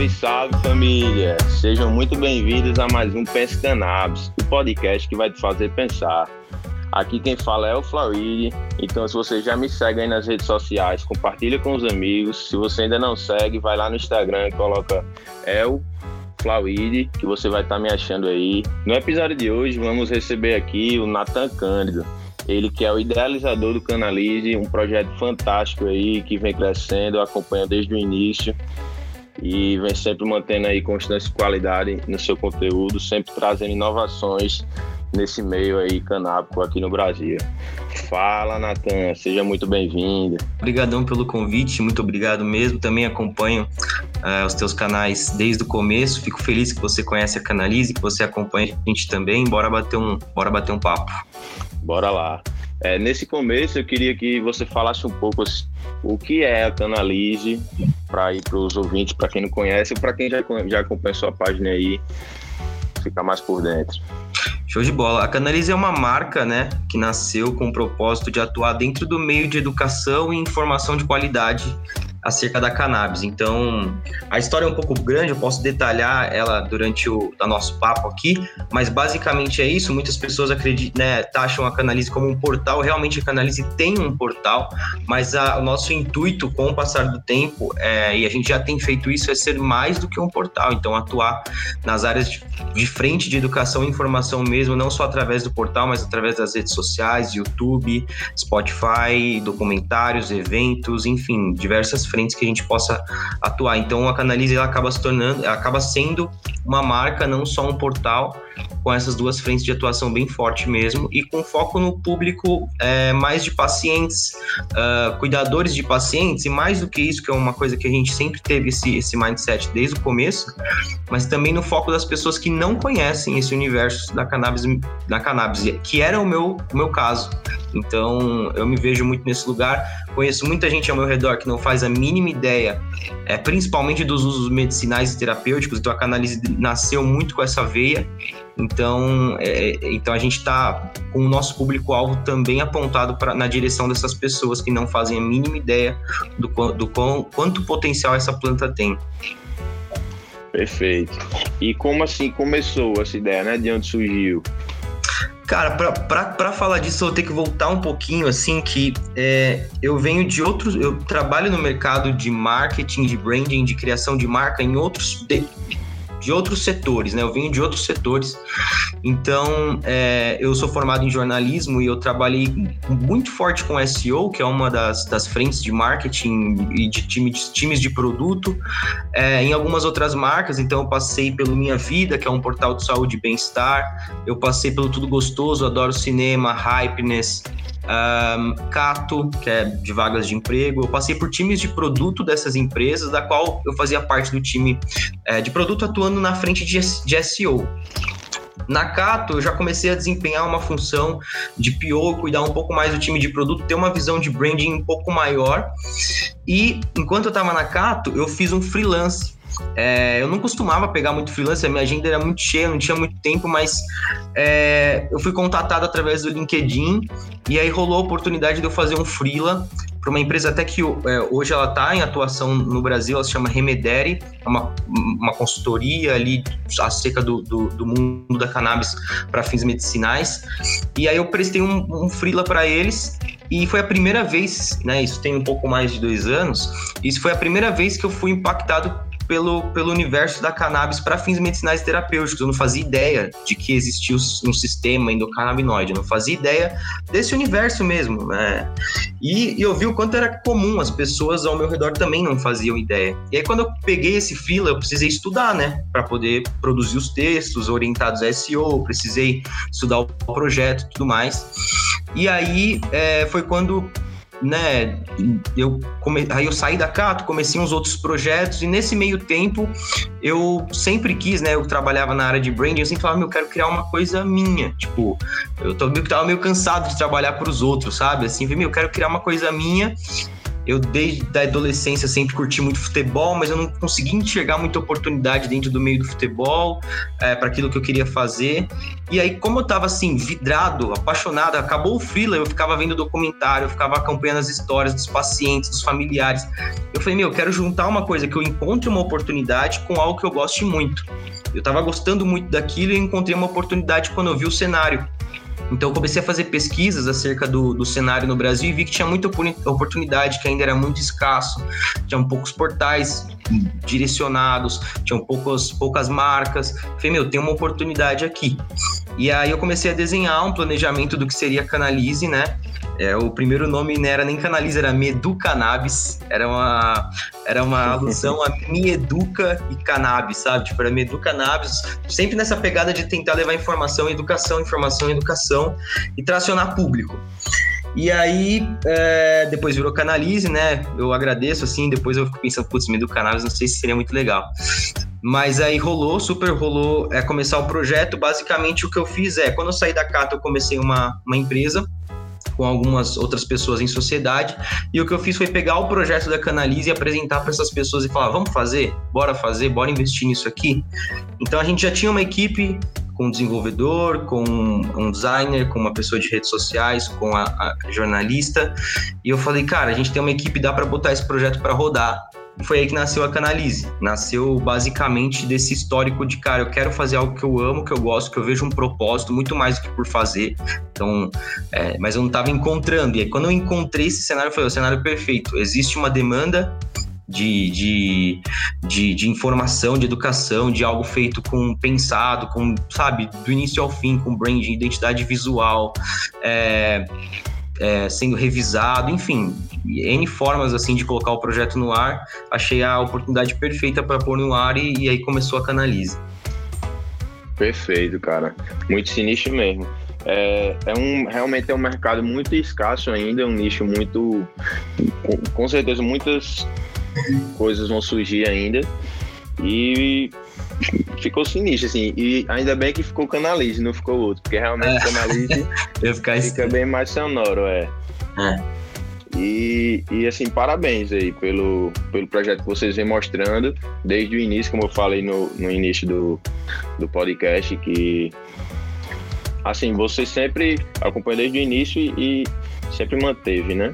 Salve, salve família! Sejam muito bem-vindos a mais um Pense Cannabis, o podcast que vai te fazer pensar. Aqui quem fala é o Flauide, então se você já me segue aí nas redes sociais, compartilha com os amigos. Se você ainda não segue, vai lá no Instagram e coloca El Flauide, que você vai estar tá me achando aí. No episódio de hoje, vamos receber aqui o Nathan Cândido. Ele que é o idealizador do Canalize, um projeto fantástico aí que vem crescendo, acompanha desde o início e vem sempre mantendo aí constância e qualidade no seu conteúdo, sempre trazendo inovações nesse meio aí canábico aqui no Brasil. Fala, Natan, seja muito bem-vindo. Obrigadão pelo convite, muito obrigado mesmo. Também acompanho uh, os teus canais desde o começo. Fico feliz que você conhece a Canalize, que você acompanha a gente também. Bora bater um, bora bater um papo. Bora lá. É, nesse começo, eu queria que você falasse um pouco o que é a Canalize, para ir para os ouvintes, para quem não conhece, para quem já, já acompanha sua página aí, ficar mais por dentro. Show de bola. A Canalize é uma marca, né, que nasceu com o propósito de atuar dentro do meio de educação e informação de qualidade acerca da cannabis. Então, a história é um pouco grande, eu posso detalhar ela durante o, nosso papo aqui, mas basicamente é isso. Muitas pessoas acreditam, né, taxam a Canalize como um portal. Realmente a Canalize tem um portal, mas a, o nosso intuito com o passar do tempo, é, e a gente já tem feito isso, é ser mais do que um portal. Então, atuar nas áreas de, de frente de educação e informação mesmo, não só através do portal, mas através das redes sociais, YouTube, Spotify, documentários, eventos, enfim, diversas frentes que a gente possa atuar. Então a Canalize ela acaba se tornando, acaba sendo uma marca, não só um portal, com essas duas frentes de atuação bem forte mesmo e com foco no público é, mais de pacientes, uh, cuidadores de pacientes e mais do que isso, que é uma coisa que a gente sempre teve esse, esse mindset desde o começo, mas também no foco das pessoas que não conhecem esse universo da cannabis, da cannabis que era o meu, o meu caso. Então eu me vejo muito nesse lugar. Conheço muita gente ao meu redor que não faz a mínima ideia, é, principalmente dos usos medicinais e terapêuticos. Então a canalize nasceu muito com essa veia. Então, é, então a gente está com o nosso público-alvo também apontado pra, na direção dessas pessoas que não fazem a mínima ideia do, do quão, quanto potencial essa planta tem. Perfeito. E como assim começou essa ideia, né? De onde surgiu? Cara, pra falar disso, eu vou ter que voltar um pouquinho, assim, que é, eu venho de outros. Eu trabalho no mercado de marketing, de branding, de criação de marca em outros. De, de outros setores, né? Eu venho de outros setores. Então, é, eu sou formado em jornalismo e eu trabalhei muito forte com SEO, que é uma das, das frentes de marketing e de time, de times de produto, é, em algumas outras marcas. Então, eu passei pelo Minha Vida, que é um portal de saúde e bem-estar. Eu passei pelo Tudo Gostoso, Adoro Cinema, Hypeness, um, Cato, que é de vagas de emprego. Eu passei por times de produto dessas empresas, da qual eu fazia parte do time é, de produto atuando na frente de, de SEO. Na Cato, eu já comecei a desempenhar uma função de PO, cuidar um pouco mais do time de produto, ter uma visão de branding um pouco maior. E enquanto eu estava na Cato, eu fiz um freelance é, eu não costumava pegar muito freelance, a minha agenda era muito cheia, não tinha muito tempo, mas é, eu fui contatado através do LinkedIn e aí rolou a oportunidade de eu fazer um freela para uma empresa até que é, hoje ela está em atuação no Brasil, ela se chama Remedere, é uma, uma consultoria ali acerca do, do, do mundo da cannabis para fins medicinais. E aí eu prestei um, um freela para eles e foi a primeira vez, né? Isso tem um pouco mais de dois anos. Isso foi a primeira vez que eu fui impactado pelo, pelo universo da cannabis para fins medicinais terapêuticos. Eu não fazia ideia de que existia um sistema endocannabinoide, eu não fazia ideia desse universo mesmo. Né? E, e eu vi o quanto era comum, as pessoas ao meu redor também não faziam ideia. E aí, quando eu peguei esse fila, eu precisei estudar, né, para poder produzir os textos orientados a SEO, precisei estudar o projeto e tudo mais. E aí é, foi quando né, eu come... aí eu saí da Cato, comecei uns outros projetos e nesse meio tempo eu sempre quis, né, eu trabalhava na área de branding, eu sempre falava, eu quero criar uma coisa minha, tipo, eu tô meio, tava meio cansado de trabalhar para os outros, sabe? Assim, meu, eu quero criar uma coisa minha Eu, desde a adolescência, sempre curti muito futebol, mas eu não consegui enxergar muita oportunidade dentro do meio do futebol, é, para aquilo que eu queria fazer. E aí, como eu tava assim, vidrado, apaixonado, acabou o freela, eu ficava vendo documentário, eu ficava acompanhando as histórias dos pacientes, dos familiares. Eu falei, meu, eu quero juntar uma coisa que eu encontre uma oportunidade com algo que eu goste muito. Eu tava gostando muito daquilo e encontrei uma oportunidade quando eu vi o cenário. Então eu comecei a fazer pesquisas acerca do, do cenário no Brasil e vi que tinha muita oportunidade, que ainda era muito escasso, tinham poucos portais direcionados, tinham poucas, poucas marcas. Falei, meu, tem uma oportunidade aqui. E aí eu comecei a desenhar um planejamento do que seria a Canalize, né? É, o primeiro nome não era nem Canalize, era Medu Cannabis. Era uma, era uma alusão a Me Educa e Cannabis, sabe? Tipo, era Medu Cannabis, sempre nessa pegada de tentar levar informação, educação, informação, educação e tracionar público. E aí, é, depois virou Canalize, né? Eu agradeço, assim, depois eu fico pensando, putz, Medu Cannabis, não sei se seria muito legal. Mas aí rolou, super rolou é, começar o projeto. Basicamente, o que eu fiz é, quando eu saí da Cata, eu comecei uma, uma empresa com algumas outras pessoas em sociedade. E o que eu fiz foi pegar o projeto da Canalize e apresentar para essas pessoas e falar: vamos fazer? Bora fazer? Bora investir nisso aqui? Então a gente já tinha uma equipe com um desenvolvedor, com um designer, com uma pessoa de redes sociais, com a, a jornalista. E eu falei, cara, a gente tem uma equipe, dá para botar esse projeto para rodar foi aí que nasceu a Canalize. Nasceu basicamente desse histórico de, cara, eu quero fazer algo que eu amo, que eu gosto, que eu vejo um propósito muito mais do que por fazer. Então, é, mas eu não estava encontrando. E aí, quando eu encontrei esse cenário, falei, o cenário perfeito. Existe uma demanda de, de, de, de, informação, de educação, de algo feito com pensado, com, sabe, do início ao fim, com branding, identidade visual, é, é, sendo revisado, enfim, N formas assim de colocar o projeto no ar. Achei a oportunidade perfeita para pôr no ar e, e, aí começou a Canalize. Perfeito, cara. Muito sinistro mesmo. É, é um, realmente é um mercado muito escasso ainda, é um nicho muito. Com, com certeza, muitas coisas vão surgir ainda. E ficou sinistro, assim. E ainda bem que ficou Canalize, não ficou outro, porque realmente é. Canalize fica bem mais sonoro, é. é. E, e assim, parabéns aí pelo, pelo projeto que vocês vêm mostrando desde o início, como eu falei no, no início do, do podcast, que assim, você sempre acompanhou desde o início e, e sempre manteve, né?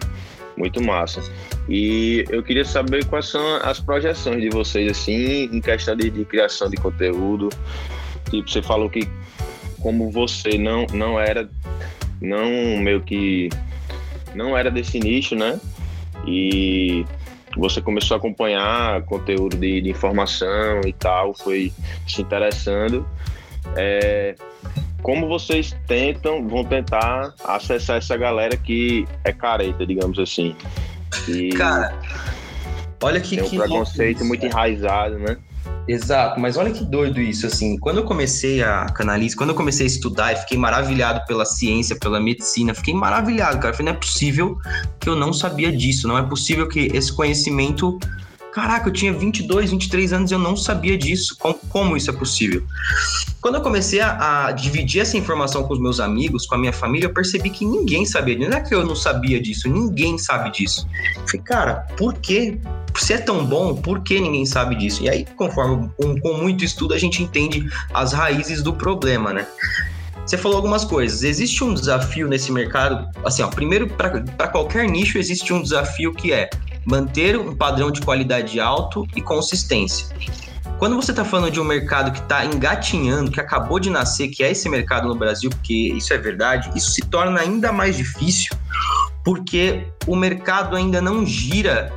Muito massa. E eu queria saber quais são as projeções de vocês, assim, em questão de, de criação de conteúdo. Tipo, você falou que como você não, não era, não meio que, não era desse nicho, né? E você começou a acompanhar conteúdo de, de informação e tal, foi se interessando. É, como vocês tentam, vão tentar acessar essa galera que é careta, digamos assim? E Cara, olha que. Tem um que preconceito muito enraizado, né? Exato, mas olha que doido isso, assim, quando eu comecei a canalizar, quando eu comecei a estudar e fiquei maravilhado pela ciência, pela medicina, fiquei maravilhado, cara, falei, não é possível que eu não sabia disso, não é possível que esse conhecimento caraca, eu tinha 22, 23 anos e eu não sabia disso. Como, como isso é possível? Quando eu comecei a, a, dividir essa informação com os meus amigos, com a minha família, eu percebi que ninguém sabia. Não é que eu não sabia disso, ninguém sabe disso. Falei, cara, por quê? Se é tão bom, por que ninguém sabe disso? E aí, conforme com, com muito estudo, a gente entende as raízes do problema, né? Você falou algumas coisas. Existe um desafio nesse mercado. Assim, ó, primeiro, para qualquer nicho, existe um desafio que é manter um padrão de qualidade alto e consistência. Quando você está falando de um mercado que está engatinhando, que acabou de nascer, que é esse mercado no Brasil, porque isso é verdade, isso se torna ainda mais difícil, porque o mercado ainda não gira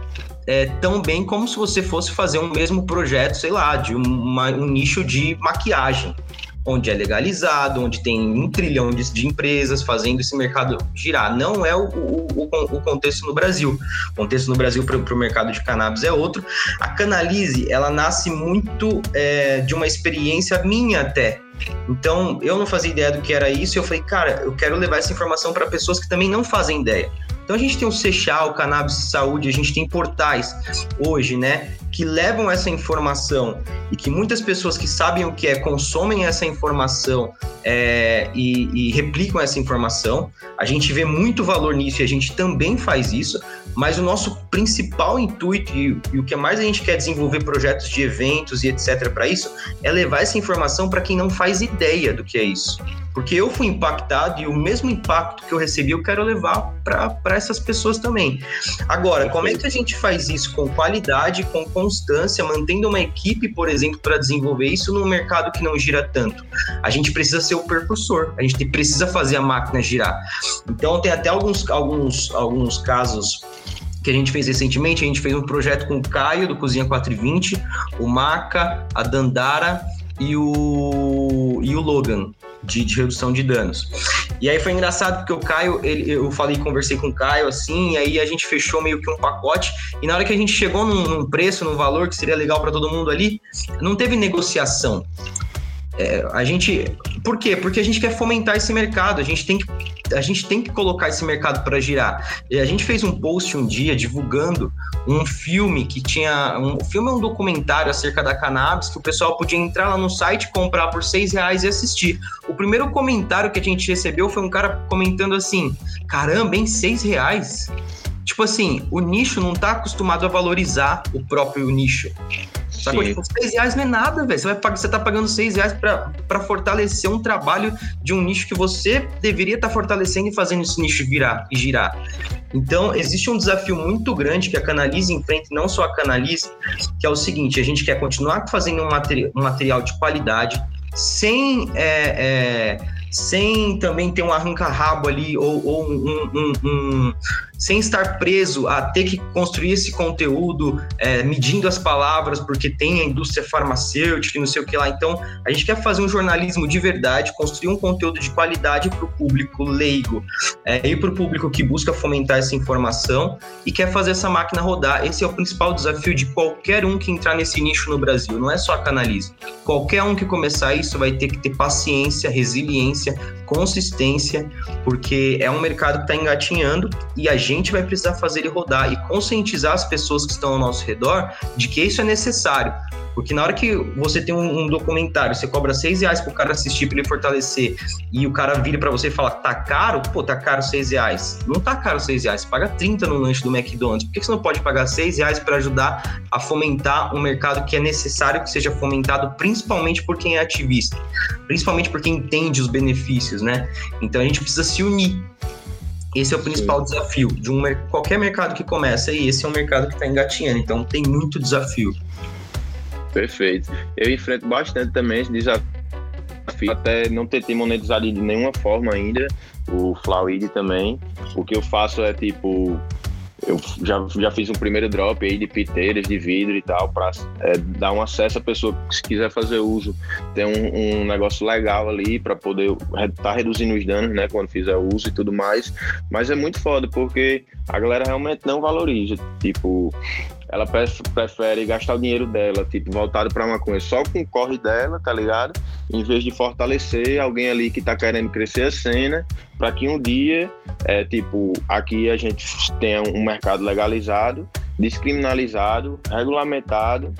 é, tão bem como se você fosse fazer um mesmo projeto, sei lá, de uma, um nicho de maquiagem onde é legalizado, onde tem um trilhão de, de empresas fazendo esse mercado girar. Não é o, o, o contexto no Brasil. O contexto no Brasil para o mercado de cannabis é outro. A Canalize, ela nasce muito é, de uma experiência minha até. Então, eu não fazia ideia do que era isso, e eu falei, cara, eu quero levar essa informação para pessoas que também não fazem ideia. Então a gente tem o Seixal, o Cannabis de Saúde, a gente tem portais hoje, né, que levam essa informação e que muitas pessoas que sabem o que é consomem essa informação é, e, e, replicam essa informação. A gente vê muito valor nisso e a gente também faz isso, mas o nosso principal intuito e, e o que mais a gente quer desenvolver projetos de eventos e etc. para isso é levar essa informação para quem não faz ideia do que é isso. Porque eu fui impactado e o mesmo impacto que eu recebi eu quero levar para essas pessoas também. Agora, como é que a gente faz isso com qualidade, com constância, mantendo uma equipe, por exemplo, para desenvolver isso num mercado que não gira tanto? A gente precisa ser o percussor, a gente precisa fazer a máquina girar. Então, tem até alguns, alguns, alguns casos que a gente fez recentemente. A gente fez um projeto com o Caio, do Cozinha 420, o Maca, a Dandara e o, e o Logan de, de, redução de danos. E aí foi engraçado porque o Caio, ele, eu falei, conversei com o Caio assim, e aí a gente fechou meio que um pacote. E na hora que a gente chegou num, num preço, num valor que seria legal para todo mundo ali, não teve negociação. É, a gente. Por quê? Porque a gente quer fomentar esse mercado, a gente tem que, a gente tem que colocar esse mercado para girar. E a gente fez um post um dia divulgando um filme que tinha. Um o filme é um documentário acerca da cannabis que o pessoal podia entrar lá no site, comprar por seis reais e assistir. O primeiro comentário que a gente recebeu foi um cara comentando assim: caramba, em seis reais? Tipo assim, o nicho não tá acostumado a valorizar o próprio nicho. Sacou? Tipo, seis reais não é nada, velho. Você, vai pagar, você tá pagando seis reais para fortalecer um trabalho de um nicho que você deveria estar tá fortalecendo e fazendo esse nicho virar e girar. Então, existe um desafio muito grande que a Canalize enfrenta, não só a Canalize, que é o seguinte: a gente quer continuar fazendo um, materi um material de qualidade, sem. É, é, sem também ter um arranca-rabo ali ou, ou um, um, um, sem estar preso a ter que construir esse conteúdo é, medindo as palavras, porque tem a indústria farmacêutica e não sei o que lá. Então, a gente quer fazer um jornalismo de verdade, construir um conteúdo de qualidade para o público leigo é, e para o público que busca fomentar essa informação e quer fazer essa máquina rodar. Esse é o principal desafio de qualquer um que entrar nesse nicho no Brasil, não é só a Canalize. Qualquer um que começar isso vai ter que ter paciência, resiliência, consistência, porque é um mercado que está engatinhando e a gente vai precisar fazer ele rodar e conscientizar as pessoas que estão ao nosso redor de que isso é necessário. Porque na hora que você tem um, um documentário, você cobra seis reais pro cara assistir, pra ele fortalecer, e o cara vira para você e fala, tá caro? Pô, tá caro seis reais. Não tá caro seis reais, paga 30 no lanche do McDonald's. Por que você não pode pagar seis reais para ajudar a fomentar um mercado que é necessário que seja fomentado, principalmente por quem é ativista, principalmente por quem entende os benefícios, né? Então a gente precisa se unir. Esse é o principal desafio de um qualquer mercado que começa e esse é um mercado que está engatinhando, então tem muito desafio. Perfeito. Eu enfrento bastante também esse desafio, até não tentei monetizar de nenhuma forma ainda, o Flowid também. O que eu faço é tipo eu já, já fiz um primeiro drop aí de piteiras de vidro e tal, para é, dar um acesso à pessoa que se quiser fazer uso. Tem um, um negócio legal ali para poder estar tá reduzindo os danos, né, quando fizer uso e tudo mais. Mas é muito foda, porque a galera realmente não valoriza. Tipo, ela prefere gastar o dinheiro dela, tipo, voltado para maconha só com o corre dela, tá ligado? Em vez de fortalecer alguém ali que tá querendo crescer a cena, para que um dia, é, tipo, aqui a gente tenha um mercado legalizado, descriminalizado, regulamentado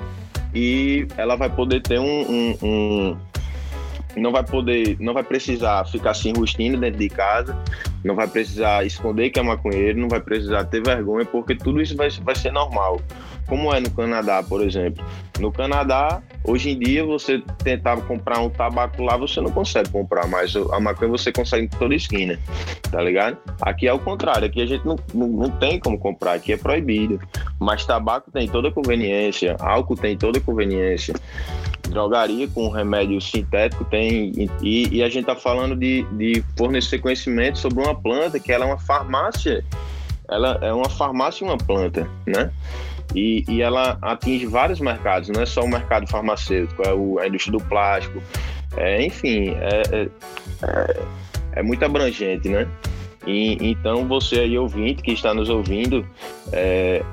e ela vai poder ter um, um, um não vai poder, não vai precisar ficar se enrustindo dentro de casa, não vai precisar esconder que é maconheiro, não vai precisar ter vergonha, porque tudo isso vai, vai ser normal. Como é no Canadá, por exemplo. No Canadá, hoje em dia, você tentar comprar um tabaco lá, você não consegue comprar, mas a maconha você consegue em toda esquina, tá ligado? Aqui é o contrário, aqui a gente não, não, não tem como comprar, aqui é proibido. Mas tabaco tem toda conveniência, álcool tem toda conveniência drogaria com remédio sintético tem e, e a gente está falando de, de, fornecer conhecimento sobre uma planta que ela é uma farmácia ela é uma farmácia e uma planta né? E, e ela atinge vários mercados não é só o mercado farmacêutico é o, a indústria do plástico é, enfim é, é, é, é muito abrangente né? E, então você aí ouvinte que está nos ouvindo é,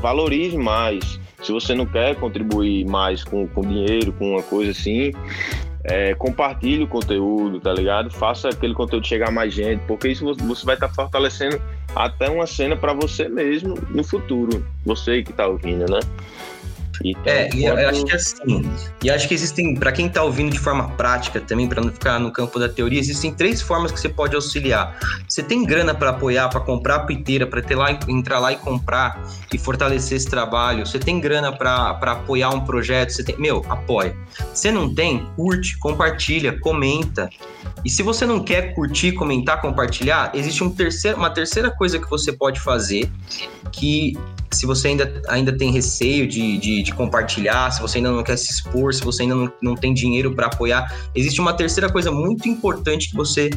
valorize mais se você não quer contribuir mais com, com dinheiro, com uma coisa assim, é, compartilhe o conteúdo, tá ligado? Faça aquele conteúdo chegar a mais gente, porque isso você vai estar tá fortalecendo até uma cena para você mesmo no futuro, você que tá ouvindo, né? Então, é, e eu acho que assim, e acho que existem, para quem está ouvindo de forma prática também, para não ficar no campo da teoria, existem três formas que você pode auxiliar. Você tem grana para apoiar, para comprar a piteira, para ter lá, entrar lá e comprar e fortalecer esse trabalho. Você tem grana para apoiar um projeto, você tem, meu, apoia. Você não tem, curte, compartilha, comenta. E se você não quer curtir, comentar, compartilhar, existe um terceiro, uma terceira coisa que você pode fazer que se você ainda, ainda tem receio de, de, de, compartilhar, se você ainda não quer se expor, se você ainda não, não tem dinheiro para apoiar, existe uma terceira coisa muito importante que você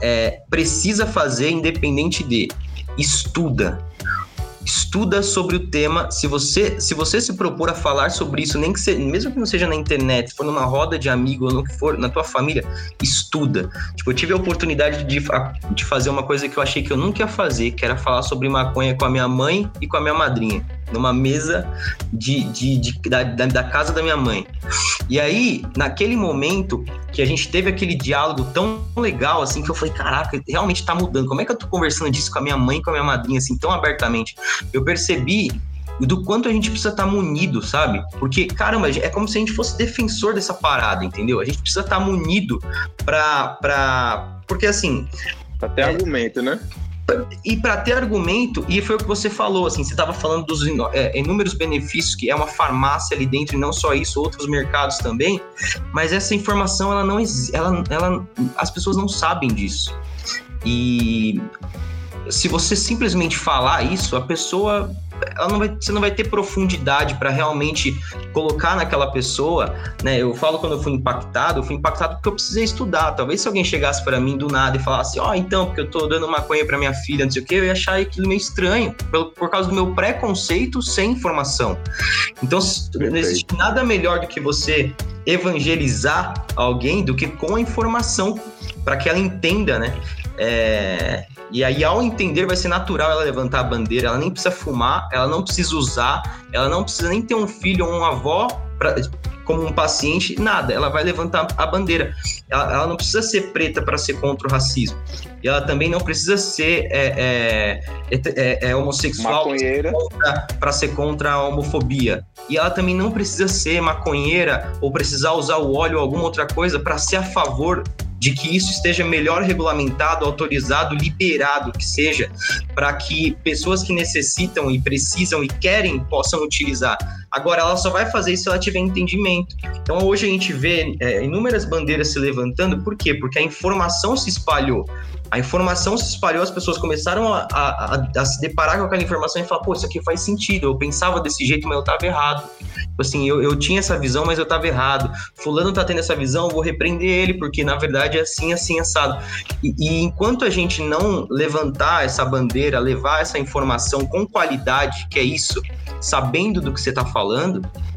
é, precisa fazer, independente de. Estuda estuda sobre o tema. Se você se você se propor a falar sobre isso, nem que seja, mesmo que não seja na internet, se for numa roda de amigo ou no que for, na tua família, estuda. Tipo, eu tive a oportunidade de, de fazer uma coisa que eu achei que eu nunca ia fazer, que era falar sobre maconha com a minha mãe e com a minha madrinha numa mesa de, de, de da, da, casa da minha mãe. E aí, naquele momento que a gente teve aquele diálogo tão legal, assim, que eu falei, caraca, realmente tá mudando. Como é que eu tô conversando disso com a minha mãe com a minha madrinha, assim, tão abertamente? Eu percebi do quanto a gente precisa estar tá munido, sabe? Porque, caramba, é como se a gente fosse defensor dessa parada, entendeu? A gente precisa estar tá munido pra, pra... Porque, assim... Pra ter é... argumento, né? E para ter argumento, e foi o que você falou, assim, você estava falando dos é, inúmeros benefícios que é uma farmácia ali dentro, e não só isso, outros mercados também, mas essa informação, ela não ela, ela as pessoas não sabem disso. E se você simplesmente falar isso, a pessoa ela não vai, você não vai ter profundidade para realmente colocar naquela pessoa, né? Eu falo quando eu fui impactado, eu fui impactado porque eu precisei estudar. Talvez se alguém chegasse para mim do nada e falasse, ó, oh, então, porque eu tô dando maconha para minha filha, não sei o quê, eu ia achar aquilo meio estranho, por, por causa do meu preconceito sem informação. Então, não existe nada melhor do que você evangelizar alguém do que com a informação para que ela entenda, né? É, e aí, ao entender, vai ser natural ela levantar a bandeira. Ela nem precisa fumar, ela não precisa usar, ela não precisa nem ter um filho ou uma avó pra, como um paciente, nada. Ela vai levantar a bandeira. Ela, ela não precisa ser preta para ser contra o racismo. E ela também não precisa ser é, é, é, é homossexual para ser contra a homofobia. E ela também não precisa ser maconheira ou precisar usar o óleo ou alguma outra coisa para ser a favor de que isso esteja melhor regulamentado, autorizado, liberado, que seja, para que pessoas que necessitam e precisam e querem possam utilizar. Agora, ela só vai fazer isso se ela tiver entendimento. Então, hoje a gente vê é, inúmeras bandeiras se levantando, por quê? Porque a informação se espalhou. A informação se espalhou, as pessoas começaram a, a, a, se deparar com aquela informação e falar: pô, isso aqui faz sentido. Eu pensava desse jeito, mas eu estava errado. Tipo assim, eu, eu tinha essa visão, mas eu estava errado. Fulano tá tendo essa visão, eu vou repreender ele, porque na verdade é assim, assim, assado. E, e enquanto a gente não levantar essa bandeira, levar essa informação com qualidade, que é isso, sabendo do que você está falando,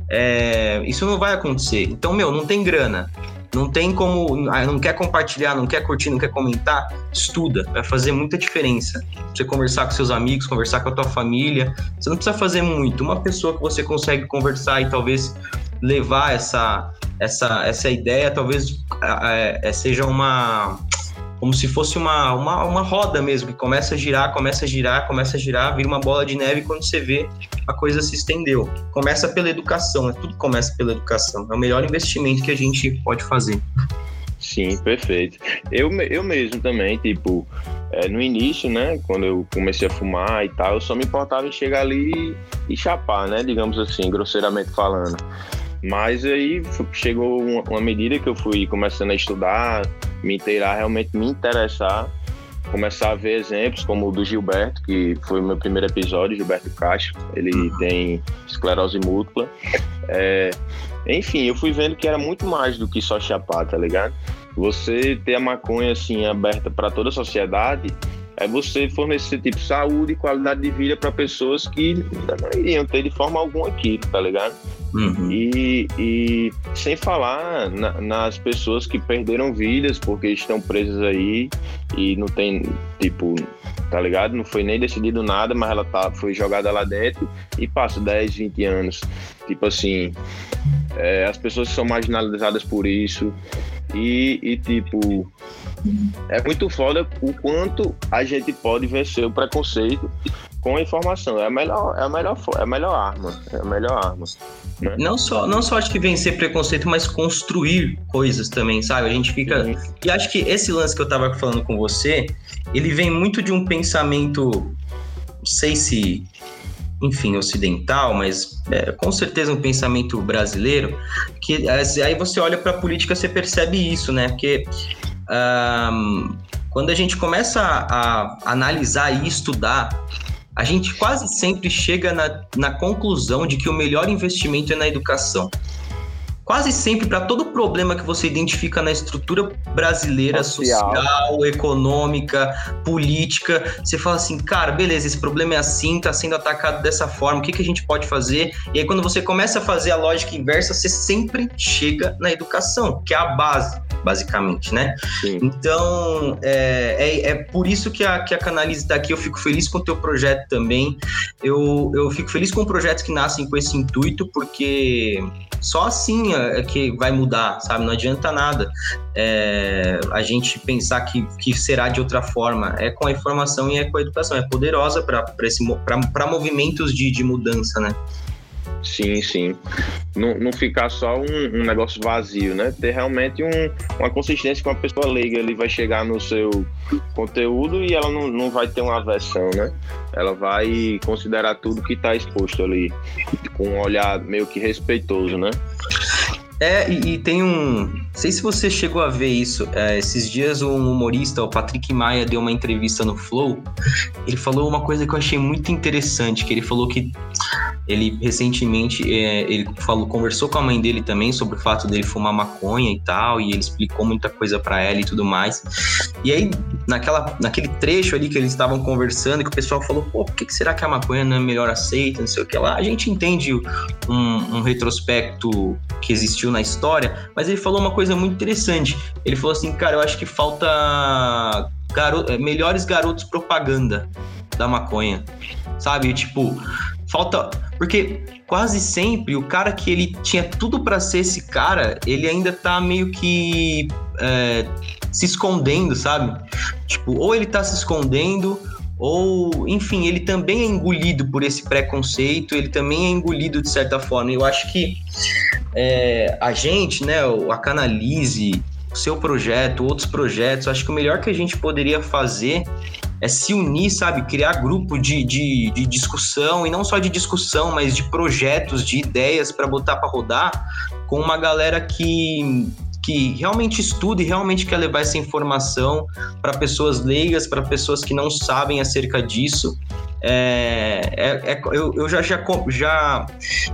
é, isso não vai acontecer. Então, meu, não tem grana. Não tem como. Ah, não quer compartilhar, não quer curtir, não quer comentar? Estuda, vai fazer muita diferença. Você conversar com seus amigos, conversar com a tua família. Você não precisa fazer muito. Uma pessoa que você consegue conversar e talvez levar essa, essa, essa ideia, talvez é, seja uma como se fosse uma, uma, uma roda mesmo, que começa a girar, começa a girar, começa a girar, vira uma bola de neve quando você vê, a coisa se estendeu. Começa pela educação, né? tudo começa pela educação. É o melhor investimento que a gente pode fazer. Sim, perfeito. Eu, eu mesmo também, tipo, é, no início, né, quando eu comecei a fumar e tal, eu só me importava em chegar ali e chapar, né, digamos assim, grosseiramente falando. Mas aí chegou uma medida que eu fui começando a estudar, me inteirar, realmente me interessar, começar a ver exemplos como o do Gilberto, que foi o meu primeiro episódio, Gilberto Castro, ele uhum. tem esclerose múltipla. É, enfim, eu fui vendo que era muito mais do que só chapar, tá ligado? Você ter a maconha assim aberta para toda a sociedade é você fornecer tipo saúde e qualidade de vida para pessoas que não iriam ter de forma alguma aquilo, tá ligado? Uhum. E, e, sem falar na, nas pessoas que perderam vidas porque estão presas aí e não tem, tipo, tá ligado? Não foi nem decidido nada, mas ela tá, foi jogada lá dentro e passa 10, 20 anos. Tipo assim, é, as pessoas são marginalizadas por isso. E, e, tipo, é muito foda o quanto a gente pode vencer o preconceito com a informação. É a melhor, é a melhor, é a melhor arma. É a melhor arma. Né? Não, só, não só acho que vencer preconceito, mas construir coisas também, sabe? A gente fica. E acho que esse lance que eu tava falando com você, ele vem muito de um pensamento. Não sei se enfim, ocidental, mas é, com certeza um pensamento brasileiro, que aí você olha para a política, você percebe isso, né? Porque um, quando a gente começa a, a, analisar e estudar, a gente quase sempre chega na, na conclusão de que o melhor investimento é na educação quase sempre para todo problema que você identifica na estrutura brasileira, social. social. econômica, política, você fala assim, cara, beleza, esse problema é assim, está sendo atacado dessa forma, o que, que a gente pode fazer? E aí, quando você começa a fazer a lógica inversa, você sempre chega na educação, que é a base, basicamente, né? Sim. Então, é, é, é, por isso que a, que a Canalize está aqui. Eu fico feliz com o teu projeto também. Eu, eu fico feliz com projetos que nascem com esse intuito, porque só assim é que vai mudar, sabe? Não adianta nada é, a gente pensar que, que será de outra forma. É com a informação e é com a educação. É poderosa para movimentos de, de mudança, né? Sim, sim. Não, não ficar só um, um, negócio vazio, né? Ter realmente um, uma consistência com a pessoa leiga. Ele vai chegar no seu conteúdo e ela não, não vai ter uma aversão, né? Ela vai considerar tudo que está exposto ali com um olhar meio que respeitoso, né? É, e, e, tem um. Sei se você chegou a ver isso. É, esses dias um humorista, o Patrick Maia, deu uma entrevista no Flow. Ele falou uma coisa que eu achei muito interessante, que ele falou que ele recentemente é, ele falou, conversou com a mãe dele também sobre o fato dele fumar maconha e tal, e ele explicou muita coisa para ela e tudo mais. E aí, naquela, naquele trecho ali que eles estavam conversando, que o pessoal falou, pô, por que, que será que a maconha não é melhor aceita, não sei o que lá, a gente entende um, um retrospecto que existiu na história, mas ele falou uma coisa muito interessante. Ele falou assim, cara, eu acho que falta garo melhores garotos propaganda da maconha, sabe? Tipo, falta porque quase sempre o cara que ele tinha tudo para ser esse cara, ele ainda tá meio que é, se escondendo, sabe? Tipo, ou ele tá se escondendo, ou, enfim, ele também é engolido por esse preconceito, ele também é engolido de certa forma. Eu acho que é, a gente, né, a Canalize, o seu projeto, outros projetos, acho que o melhor que a gente poderia fazer é se unir, sabe? Criar grupo de, de, de discussão, e não só de discussão, mas de projetos, de ideias para botar para rodar com uma galera que, que realmente estuda e realmente quer levar essa informação para pessoas leigas, para pessoas que não sabem acerca disso. É, é, é, eu, eu já, já, já,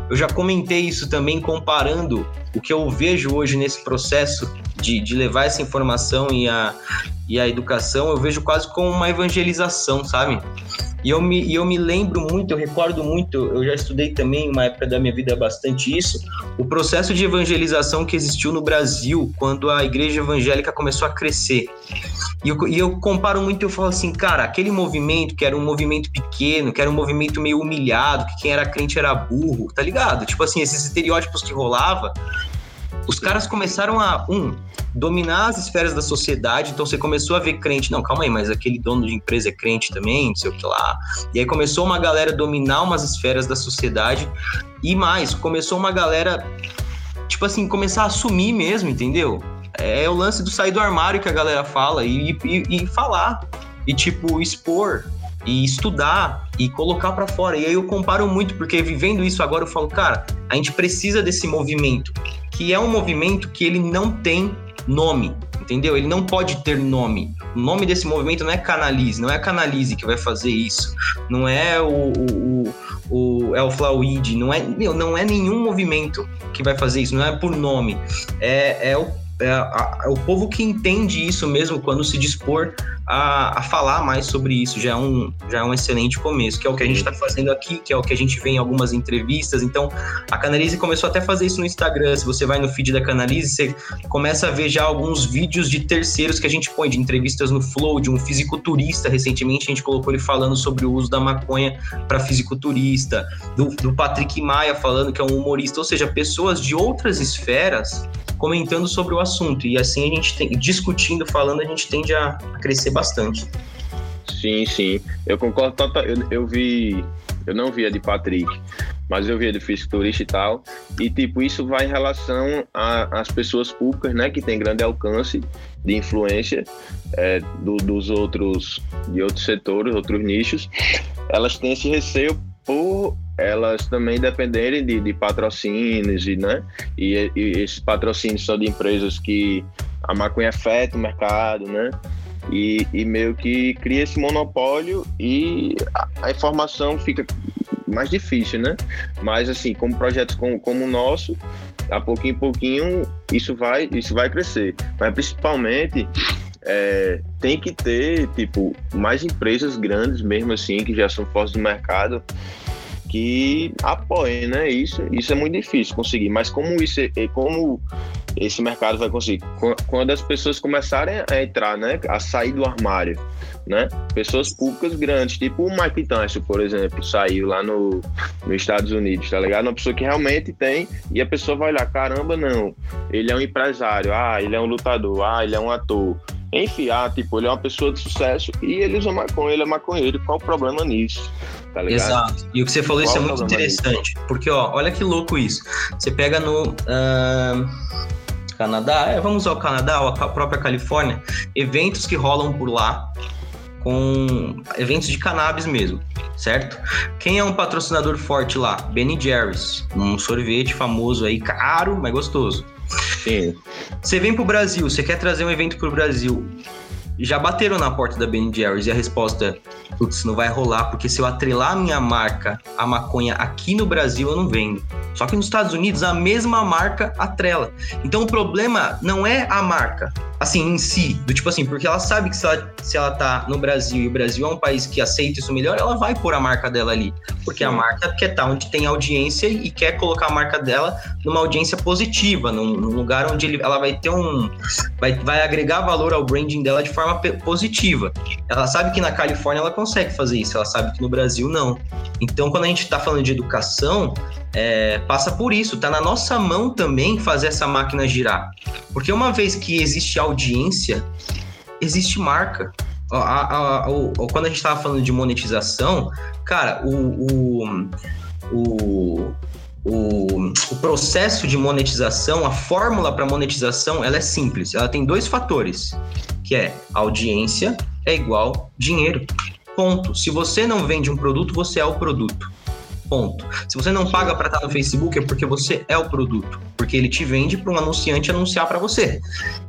eu já comentei isso também comparando o que eu vejo hoje nesse processo de, de levar essa informação e a, e a educação, eu vejo quase como uma evangelização, sabe? E eu me, e eu me lembro muito, eu recordo muito, eu já estudei também uma época da minha vida bastante isso, o processo de evangelização que existiu no Brasil quando a igreja evangélica começou a crescer. E eu, e eu comparo muito, eu falo assim, cara, aquele movimento que era um movimento pequeno, que era um movimento meio humilhado, que quem era crente era burro, tá ligado? Tipo assim, esses estereótipos que rolava, os caras começaram a, um, dominar as esferas da sociedade, então você começou a ver crente, não, calma aí, mas aquele dono de empresa é crente também, não sei o que lá. E aí começou uma galera dominar umas esferas da sociedade e mais, começou uma galera, tipo assim, começar a assumir mesmo, entendeu? É o lance do sair do armário que a galera fala e, e, e falar, e tipo, expor e estudar e colocar para fora. E aí eu comparo muito, porque vivendo isso agora eu falo, cara, a gente precisa desse movimento, que é um movimento que ele não tem nome, entendeu? Ele não pode ter nome. O nome desse movimento não é Canalize, não é Canalize que vai fazer isso, não é o, o, o, o Elflauide, não é, não é nenhum movimento que vai fazer isso, não é por nome, é, é o é, a, o povo que entende isso mesmo quando se dispor a, a falar mais sobre isso. Já é, um, já é um excelente começo, que é o que a gente está fazendo aqui, que é o que a gente vê em algumas entrevistas. Então, a Canalize começou até a fazer isso no Instagram. Se você vai no feed da Canalize, você começa a ver já alguns vídeos de terceiros que a gente põe, de entrevistas no Flow, de um fisiculturista. Recentemente, a gente colocou ele falando sobre o uso da maconha para fisiculturista, do, do Patrick Maia falando que é um humorista, ou seja, pessoas de outras esferas comentando sobre o assunto. E assim a gente tem, discutindo, falando, a gente tende a, crescer bastante. Sim, sim. Eu concordo total. Eu, eu vi. Eu não vi a de Patrick, mas eu vi a de fisiculturista e tal. E, tipo, isso vai em relação às pessoas públicas, né, que tem grande alcance de influência é, do, dos outros, de outros setores, outros nichos. Elas têm esse receio por elas também dependerem de, de patrocínios e, né? E, e, esses patrocínios são de empresas que a maconha afeta o mercado, né? E, e meio que cria esse monopólio e a, a, informação fica mais difícil, né? Mas assim, como projetos como, como o nosso, a pouquinho em pouquinho isso vai, isso vai crescer. Mas principalmente é, tem que ter, tipo, mais empresas grandes mesmo assim, que já são fortes do mercado, que apoiem, né? Isso, isso é muito difícil conseguir. Mas como isso, é, é, como esse mercado vai conseguir? Quando as pessoas começarem a entrar, né? A sair do armário, né? Pessoas públicas grandes, tipo o Mike Tyson, por exemplo, saiu lá no, nos Estados Unidos, tá ligado? Uma pessoa que realmente tem e a pessoa vai olhar, caramba, não, ele é um empresário, ah, ele é um lutador, ah, ele é um ator, enfiar, tipo, ele é uma pessoa de sucesso e ele usa maconha, ele é maconheiro, qual o problema nisso? Tá ligado? Exato. E o que você falou, qual isso é muito interessante, porque, ó, olha que louco isso. Você pega no. Uh... Canadá, é, vamos ao Canadá, ou a própria Califórnia, eventos que rolam por lá, com eventos de cannabis mesmo, certo? Quem é um patrocinador forte lá? Ben Jerry's, um sorvete famoso aí, caro, mas gostoso. Sim. Você vem pro Brasil, você quer trazer um evento pro Brasil. Já bateram na porta da Ben Jerry's e a resposta é: putz, não vai rolar, porque se eu atrelar a minha marca a maconha aqui no Brasil, eu não vendo. Só que nos Estados Unidos, a mesma marca atrela. Então o problema não é a marca, assim, em si, do tipo assim, porque ela sabe que se ela, se ela tá no Brasil e o Brasil é um país que aceita isso melhor, ela vai pôr a marca dela ali. Porque Sim. a marca quer estar tá onde tem audiência e quer colocar a marca dela numa audiência positiva, num, num lugar onde ele, ela vai ter um. Vai, vai agregar valor ao branding dela de forma positiva. Ela sabe que na Califórnia ela consegue fazer isso, ela sabe que no Brasil não. Então, quando a gente está falando de educação, é, passa por isso, tá na nossa mão também fazer essa máquina girar. Porque uma vez que existe audiência, existe marca. A, a, a, quando a gente estava falando de monetização, cara, o, o, o, o, o processo de monetização, a fórmula para monetização, ela é simples. Ela tem dois fatores, que é audiência é igual dinheiro. Ponto. Se você não vende um produto, você é o produto. Ponto. Se você não paga para estar no Facebook é porque você é o produto, porque ele te vende para um anunciante anunciar para você.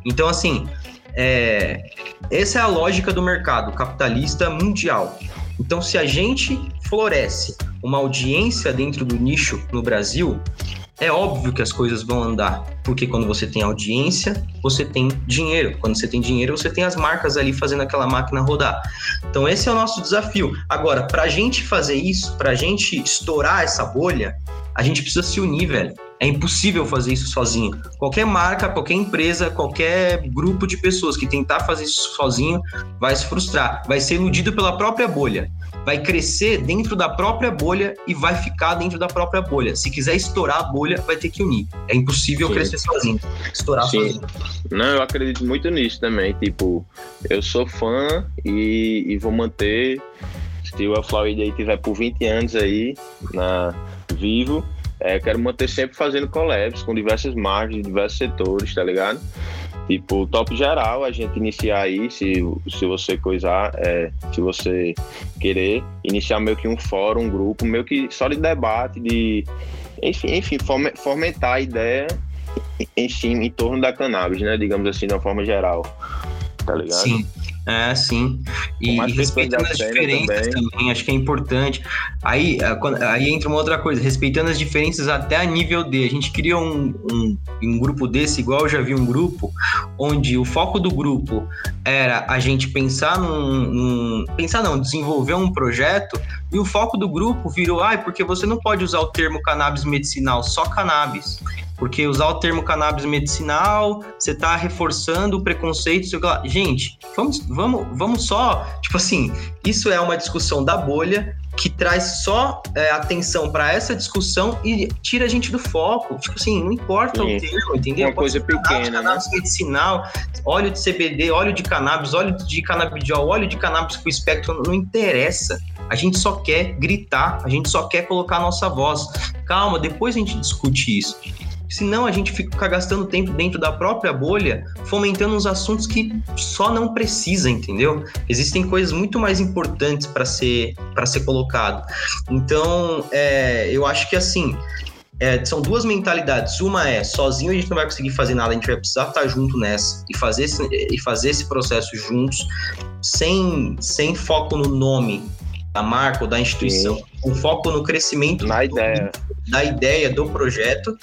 Então assim, é... essa é a lógica do mercado capitalista mundial. Então se a gente floresce uma audiência dentro do nicho no Brasil, é óbvio que as coisas vão andar, porque quando você tem audiência, você tem dinheiro. Quando você tem dinheiro, você tem as marcas ali fazendo aquela máquina rodar. Então, esse é o nosso desafio. Agora, para a gente fazer isso, para a gente estourar essa bolha, a gente precisa se unir, velho. É impossível fazer isso sozinho. Qualquer marca, qualquer empresa, qualquer grupo de pessoas que tentar fazer isso sozinho vai se frustrar, vai ser iludido pela própria bolha vai crescer dentro da própria bolha e vai ficar dentro da própria bolha. Se quiser estourar a bolha, vai ter que unir. É impossível Sim. crescer sozinho, estourar Sim. sozinho. Não, eu acredito muito nisso também. Tipo, eu sou fã e, e vou manter. Se o Florida aí tiver por 20 anos aí, na vivo, é, quero manter sempre fazendo collabs com diversas marcas, diversos setores, tá ligado? Tipo, top geral, a gente iniciar aí, se, se você coisar, é, se você querer, iniciar meio que um fórum, um grupo, meio que só de debate, de. Enfim, enfim fomentar a ideia em, cima, em torno da cannabis, né? Digamos assim, de uma forma geral. Tá ligado? Sim. É, sim. E, e respeitando as diferenças também. também. acho que é importante. Aí, é, aí entra uma outra coisa, respeitando as diferenças até a nível D. A gente cria um, um, um grupo desse, igual eu já vi um grupo, onde o foco do grupo era a gente pensar num, num pensar não, desenvolver um projeto, e o foco do grupo virou, ai, ah, porque você não pode usar o termo cannabis medicinal, só cannabis. Porque usar o termo cannabis medicinal, você está reforçando o preconceito. Sei lá. Gente, vamos, vamos, vamos só. Tipo assim, isso é uma discussão da bolha que traz só é, atenção para essa discussão e tira a gente do foco. Tipo assim, não importa Sim. o termo, entendeu? Uma coisa pequena, cannabis, né? Cannabis medicinal, óleo de CBD, óleo de cannabis, óleo de canabidiol, óleo de cannabis com espectro, não interessa. A gente só quer gritar, a gente só quer colocar a nossa voz. Calma, depois a gente discute isso. Senão a gente fica gastando tempo dentro da própria bolha, fomentando uns assuntos que só não precisa, entendeu? Existem coisas muito mais importantes para ser para ser colocado. Então, é, eu acho que assim, é, são duas mentalidades. Uma é sozinho a gente não vai conseguir fazer nada, a gente vai precisar estar junto nessa e fazer esse, e fazer esse processo juntos, sem, sem foco no nome da marca ou da instituição. Sim com foco no crescimento Na do, ideia. da ideia do projeto.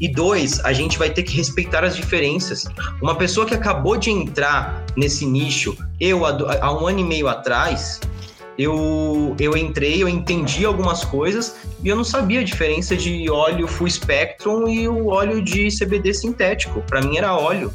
E dois, a gente vai ter que respeitar as diferenças. Uma pessoa que acabou de entrar nesse nicho, eu há um ano e meio atrás, eu, eu entrei, eu entendi algumas coisas e eu não sabia a diferença de óleo full spectrum e o óleo de CBD sintético. Para mim era óleo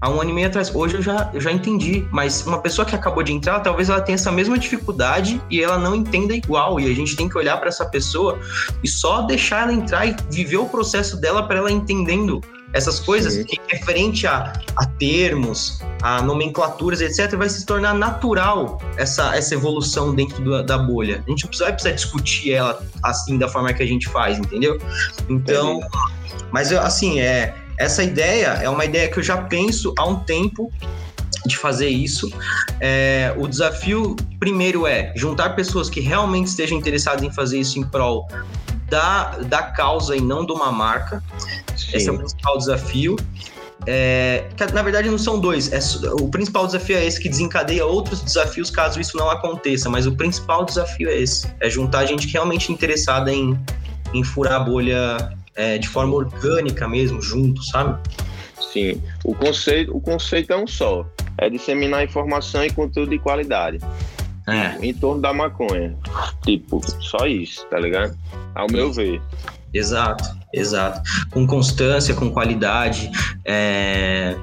há um ano e meio atrás. Hoje eu já, eu já entendi, mas uma pessoa que acabou de entrar, talvez ela tenha essa mesma dificuldade e ela não entenda igual. E a gente tem que olhar para essa pessoa e só deixar ela entrar e viver o processo dela para ela entendendo essas coisas Sim. que referente a, a termos, a nomenclaturas, etc., vai se tornar natural essa, essa evolução dentro do, da bolha. A gente não vai precisar discutir ela assim da forma que a gente faz, entendeu? Então, é. mas assim, é essa ideia é uma ideia que eu já penso há um tempo de fazer isso. É, o desafio primeiro é juntar pessoas que realmente estejam interessadas em fazer isso em prol da, da causa e não de uma marca. Sim. Esse é o principal desafio. É, que, na verdade não são dois. É, o principal desafio é esse que desencadeia outros desafios caso isso não aconteça. Mas o principal desafio é esse: é juntar gente realmente interessada em, em furar a bolha é, de forma orgânica mesmo, junto, sabe? Sim, o conceito, o conceito é um só, é disseminar informação e conteúdo de qualidade. É. Em torno da maconha. Tipo, só isso, tá ligado? Ao meu ver. Exato, exato. Com constância, com qualidade. É...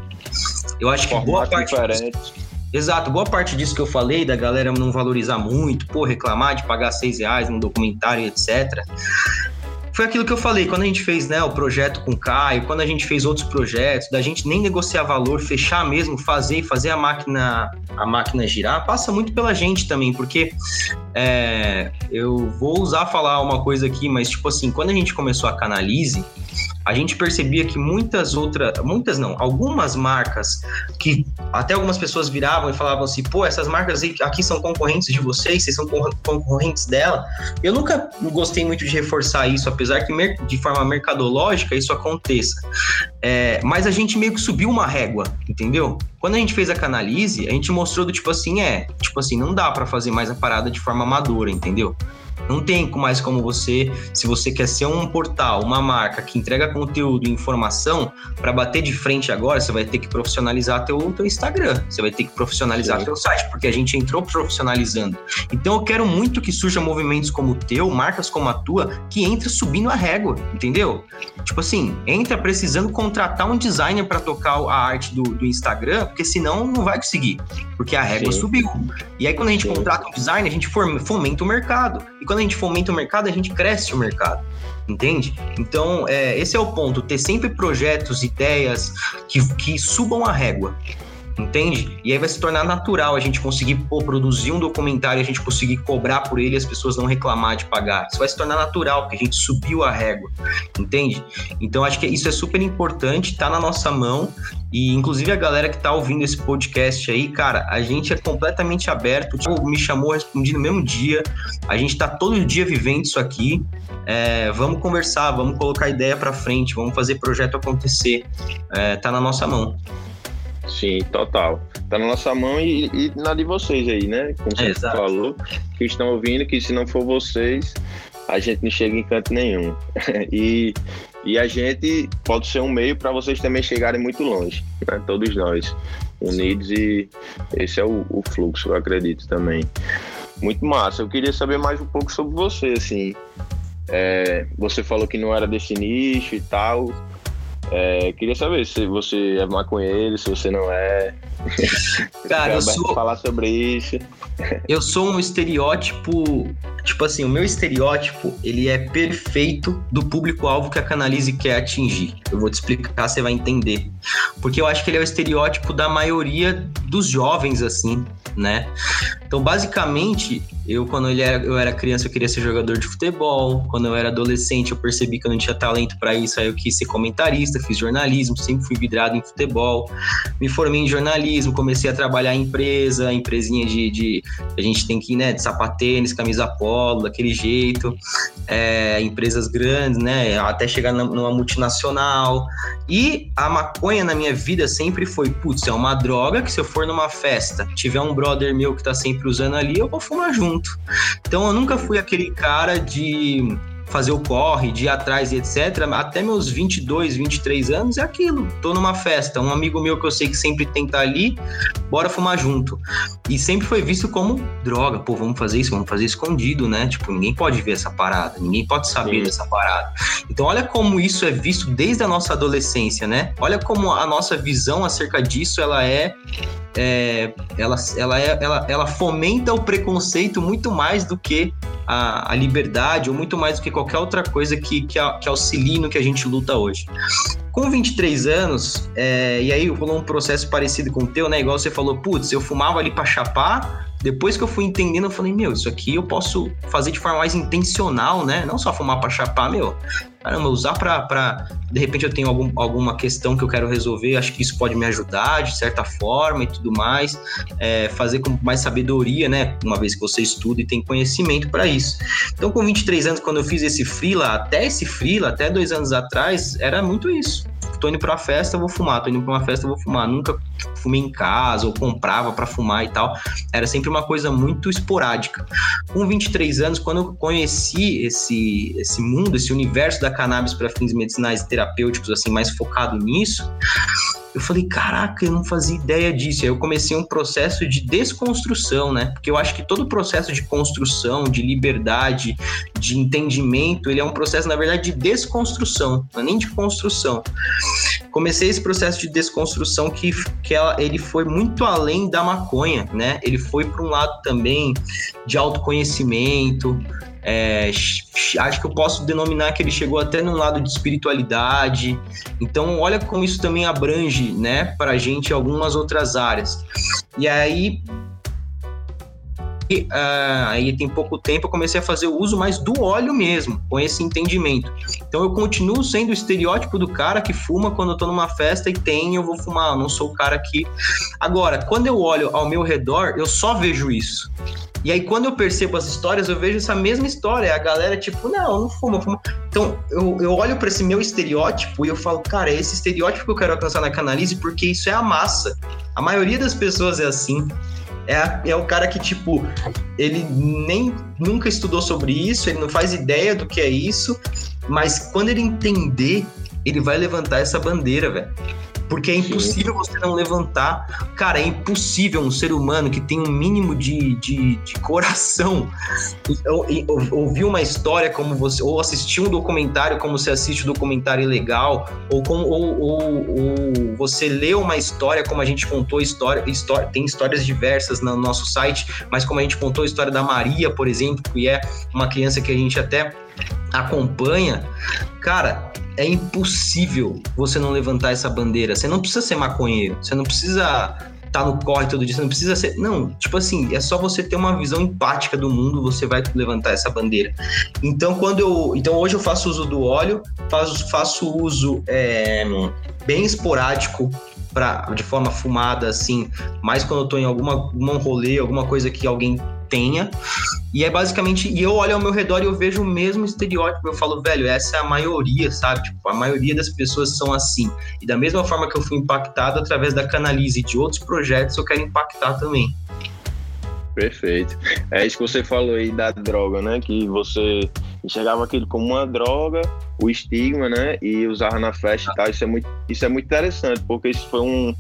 Eu acho que boa parte. Disso... Exato, boa parte disso que eu falei, da galera não valorizar muito, pô, reclamar de pagar seis reais num documentário, etc foi aquilo que eu falei, quando a gente fez né, o projeto com o Caio, quando a gente fez outros projetos, da gente nem negociar valor, fechar mesmo, fazer fazer a máquina a máquina girar, passa muito pela gente também, porque é, eu vou usar falar uma coisa aqui, mas tipo assim, quando a gente começou a Canalize, a gente percebia que muitas outras, muitas não, algumas marcas que até algumas pessoas viravam e falavam assim, pô, essas marcas aqui são concorrentes de vocês, vocês são concorrentes dela. Eu nunca gostei muito de reforçar isso, apesar que de forma mercadológica isso aconteça. É, mas a gente meio que subiu uma régua, entendeu? Quando a gente fez a Canalize, a gente mostrou do tipo assim, é, tipo assim, não dá para fazer mais a parada de forma amadora, entendeu? Não tem mais como você, se você quer ser um portal, uma marca que entrega conteúdo e informação, para bater de frente agora, você vai ter que profissionalizar teu, teu Instagram, você vai ter que profissionalizar Sim. teu site, porque a gente entrou profissionalizando. Então eu quero muito que surjam movimentos como o teu, marcas como a tua, que entra subindo a régua, entendeu? Tipo assim, entra precisando contratar um designer para tocar a arte do, do, Instagram, porque senão não vai conseguir, porque a régua Sim. subiu. E aí quando a gente Sim. contrata um designer, a gente fomenta o mercado. E quando a gente fomenta o mercado, a gente cresce o mercado. Entende? Então, é, esse é o ponto: ter sempre projetos, ideias que, que subam a régua entende? E aí vai se tornar natural a gente conseguir pô, produzir um documentário, a gente conseguir cobrar por ele e as pessoas não reclamar de pagar. Isso vai se tornar natural, porque a gente subiu a régua, entende? Então acho que isso é super importante, tá na nossa mão. E inclusive a galera que tá ouvindo esse podcast aí, cara, a gente é completamente aberto. O Thiago me chamou, respondi no mesmo dia. A gente tá todo dia vivendo isso aqui. É, vamos conversar, vamos colocar ideia para frente, vamos fazer projeto acontecer. É, tá na nossa mão. Sim, total. Tá na nossa mão e, e na de vocês aí, né? Como você Exato. falou, que estão ouvindo, que se não for vocês, a gente não chega em canto nenhum. e, e a gente pode ser um meio para vocês também chegarem muito longe, né? Todos nós unidos e esse é o, o fluxo, eu acredito também. Muito massa. Eu queria saber mais um pouco sobre você, assim. É, você falou que não era desse nicho e tal. É, queria saber se você é maconheiro, se você não é. Cara, eu sou, falar sobre isso. eu sou um estereótipo. Tipo assim, o meu estereótipo, ele é perfeito do público-alvo que a Canalize quer atingir. Eu vou te explicar, você vai entender. Porque eu acho que ele é o estereótipo da maioria dos jovens, assim, né? Então, basicamente, eu, quando era, eu era criança, eu queria ser jogador de futebol. Quando eu era adolescente, eu percebi que eu não tinha talento para isso. Aí eu quis ser comentarista, fiz jornalismo, sempre fui vidrado em futebol. Me formei em jornalismo, comecei a trabalhar em empresa, empresinha de. de a gente tem que ir, né, de sapatênis, camisa polo, daquele jeito. É, empresas grandes, né? Até chegar numa multinacional. E a maconha na minha vida sempre foi, putz, é uma droga que se eu for numa festa, tiver um brother meu que tá sempre usando ali, eu vou fumar junto. Então eu nunca fui aquele cara de fazer o corre, de ir atrás e etc. Até meus 22, 23 anos é aquilo. Tô numa festa, um amigo meu que eu sei que sempre tem que estar ali, bora fumar junto. E sempre foi visto como droga. Pô, vamos fazer isso, vamos fazer escondido, né? Tipo, ninguém pode ver essa parada, ninguém pode saber Sim. dessa parada. Então, olha como isso é visto desde a nossa adolescência, né? Olha como a nossa visão acerca disso, ela é é, ela, ela, é, ela, ela fomenta o preconceito muito mais do que a, a liberdade, ou muito mais do que qualquer outra coisa que, que, que auxilie no que a gente luta hoje. Com 23 anos, é, e aí rolou um processo parecido com o teu, né? Igual você falou, putz, eu fumava ali pra chapar, depois que eu fui entendendo, eu falei, meu, isso aqui eu posso fazer de forma mais intencional, né? Não só fumar pra chapar, meu. Caramba, usar pra de repente eu tenho algum, alguma questão que eu quero resolver, acho que isso pode me ajudar de certa forma e tudo mais. É, fazer com mais sabedoria, né? Uma vez que você estuda e tem conhecimento para isso. Então, com 23 anos, quando eu fiz esse freela, até esse freela, até dois anos atrás, era muito isso. Tô indo pra uma festa, vou fumar. Tô indo pra uma festa, vou fumar. Nunca fumei em casa ou comprava para fumar e tal. Era sempre uma coisa muito esporádica. Com 23 anos, quando eu conheci esse, esse mundo, esse universo da cannabis para fins medicinais e terapêuticos, assim, mais focado nisso, eu falei, caraca, eu não fazia ideia disso. Aí eu comecei um processo de desconstrução, né? Porque eu acho que todo processo de construção, de liberdade, de entendimento, ele é um processo, na verdade, de desconstrução, não é nem de construção. Comecei esse processo de desconstrução que, que ela, ele foi muito além da maconha, né? Ele foi para um lado também de autoconhecimento, é, ch- acho que eu posso denominar que ele chegou até num lado de espiritualidade. Então, olha como isso também abrange, né, para gente algumas outras áreas. E aí, e, ah, aí tem pouco tempo eu comecei a fazer o uso mais do óleo mesmo, com esse entendimento. Então eu continuo sendo o estereótipo do cara que fuma quando eu tô numa festa e tem, eu vou fumar, eu não sou o cara que. Agora, quando eu olho ao meu redor, eu só vejo isso. E aí, quando eu percebo as histórias, eu vejo essa mesma história. A galera, tipo, não, não fumo, eu fumo. Então, eu, eu olho para esse meu estereótipo e eu falo, cara, é esse estereótipo que eu quero alcançar na canalize, porque isso é a massa. A maioria das pessoas é assim. É, a- é o cara que, tipo, ele nem nunca estudou sobre isso, ele não faz ideia do que é isso, mas quando ele entender, ele vai levantar essa bandeira, velho. Porque é Sim. impossível você não levantar. Cara, é impossível um ser humano que tem um mínimo de, de, de coração ou- ou- ouvir uma história como você, ou assistir um documentário como você assiste um documentário legal, ou, como, ou, ou- ou você lê uma história como a gente contou história, história, tem histórias diversas no nosso site, mas como a gente contou a história da Maria, por exemplo, que é uma criança que a gente até acompanha, cara, é impossível você não levantar essa bandeira. Você não precisa ser maconheiro, você não precisa estar no corre todo dia, você não precisa ser. Não, tipo assim, é só você ter uma visão empática do mundo, você vai levantar essa bandeira. Então, quando eu. Então, hoje eu faço uso do óleo, faço, faço uso é, bem esporádico. Pra, de forma fumada, assim, mais quando eu tô em alguma, algum rolê, alguma coisa que alguém tenha. E é basicamente, e eu olho ao meu redor e eu vejo o mesmo estereótipo. Eu falo, velho, essa é a maioria, sabe? Tipo, a maioria das pessoas são assim. E da mesma forma que eu fui impactado através da Canalize e de outros projetos, eu quero impactar também. Perfeito. É isso que você falou aí da droga, né? Que você enxergava aquilo como uma droga, o estigma, né? E usava na festa e tal. Isso é muito, isso é muito interessante, porque isso foi um,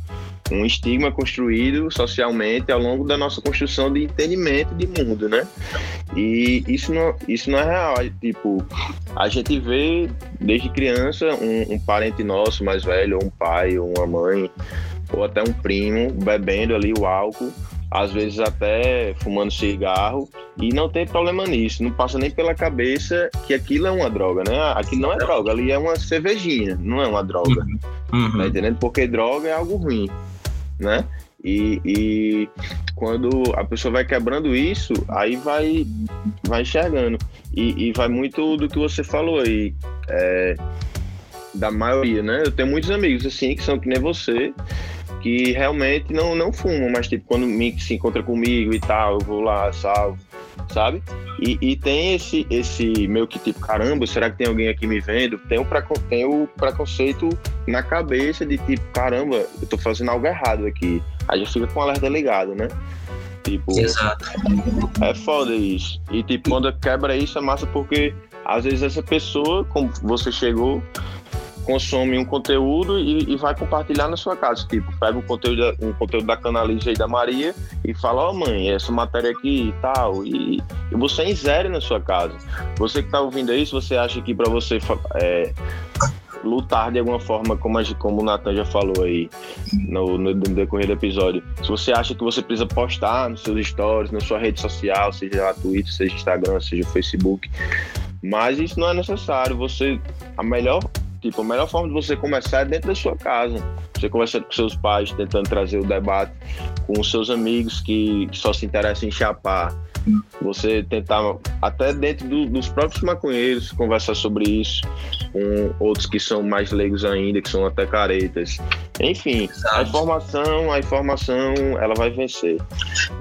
um estigma construído socialmente ao longo da nossa construção de entendimento de mundo, né? E isso não, isso não é real. É, tipo, a gente vê desde criança um, um parente nosso mais velho, ou um pai, ou uma mãe, ou até um primo, bebendo ali o álcool às vezes até fumando cigarro, e não tem problema nisso, não passa nem pela cabeça que aquilo é uma droga, né? Aquilo não é droga, ali é uma cervejinha, não é uma droga. Uhum. Tá entendendo? Porque droga é algo ruim né? E, e, quando a pessoa vai quebrando isso, aí vai, vai enxergando. E, e vai muito do que você falou aí, é, da maioria, né? Eu tenho muitos amigos assim que são que nem você, que realmente não, não fumam, mas tipo, quando se encontra comigo e tal, eu vou lá, salvo, sabe? E, e, tem esse, esse meio que tipo, caramba, será que tem alguém aqui me vendo? Tem o, tem o preconceito na cabeça de tipo, caramba, eu tô fazendo algo errado aqui. Aí já fica com o alerta ligado, né? Tipo, Exato. É foda isso. E tipo, quando quebra isso é massa porque às vezes essa pessoa, como você chegou, consome um conteúdo e, e, vai compartilhar na sua casa. Tipo, pega um conteúdo, um conteúdo da Canalize aí da Maria e fala, ó oh, mãe, essa matéria aqui e tal. E, e você insere na sua casa. Você que está ouvindo aí, se você acha que para você é, lutar de alguma forma, como, como o Natan já falou aí no, no, decorrer do episódio, se você acha que você precisa postar nos seus stories, na sua rede social, seja Twitter, seja Instagram, seja Facebook, mas isso não é necessário. Você, a melhor Tipo, a melhor forma de você começar é dentro da sua casa. Você conversando com seus pais, tentando trazer o debate com os seus amigos que só se interessam em chapar. Você tentar, até dentro do, dos próprios maconheiros, conversar sobre isso com outros que são mais leigos ainda, que são até caretas. Enfim, Exato. a informação, a informação, ela vai vencer.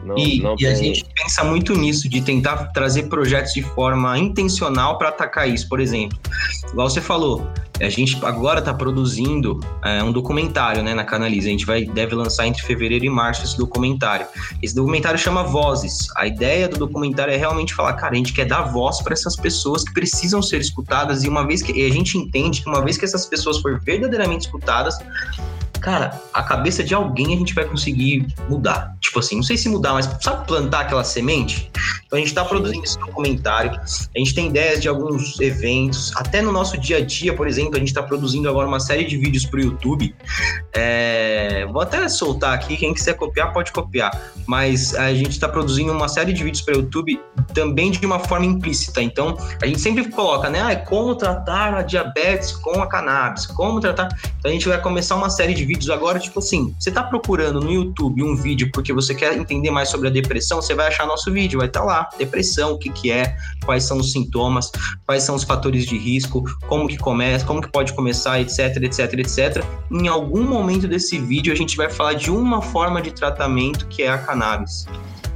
Não, e, não e tem... a gente pensa muito nisso, de tentar trazer projetos de forma intencional para atacar isso. Por exemplo, igual você falou, a gente agora está produzindo é, um documentário né, na Canaliza. A gente vai, deve lançar entre fevereiro e março esse documentário. Esse documentário chama Vozes. A ideia do documentário é realmente falar, cara, a gente quer dar voz para essas pessoas que precisam ser escutadas. E uma vez que e a gente entende que uma vez que essas pessoas forem verdadeiramente escutadas, cara, a cabeça de alguém a gente vai conseguir mudar. Tipo assim, não sei se mudar, mas sabe plantar aquela semente? Então a gente está produzindo esse documentário, a gente tem ideias de alguns eventos, até no nosso dia a dia, por exemplo, a gente está produzindo agora uma série de vídeos para o YouTube. É... Vou até soltar aqui, quem quiser copiar pode copiar, mas a gente está produzindo uma série de vídeos para o YouTube também de uma forma implícita. Então a gente sempre coloca, né? Ah, é como tratar a diabetes com a cannabis, como tratar. Então a gente vai começar uma série de vídeos vídeos agora, tipo assim, você tá procurando no YouTube um vídeo porque você quer entender mais sobre a depressão, você vai achar nosso vídeo, vai estar tá lá, depressão, o que que é, quais são os sintomas, quais são os fatores de risco, como que começa, como que pode começar, etc, etc, etc. Em algum momento desse vídeo a gente vai falar de uma forma de tratamento que é a cannabis.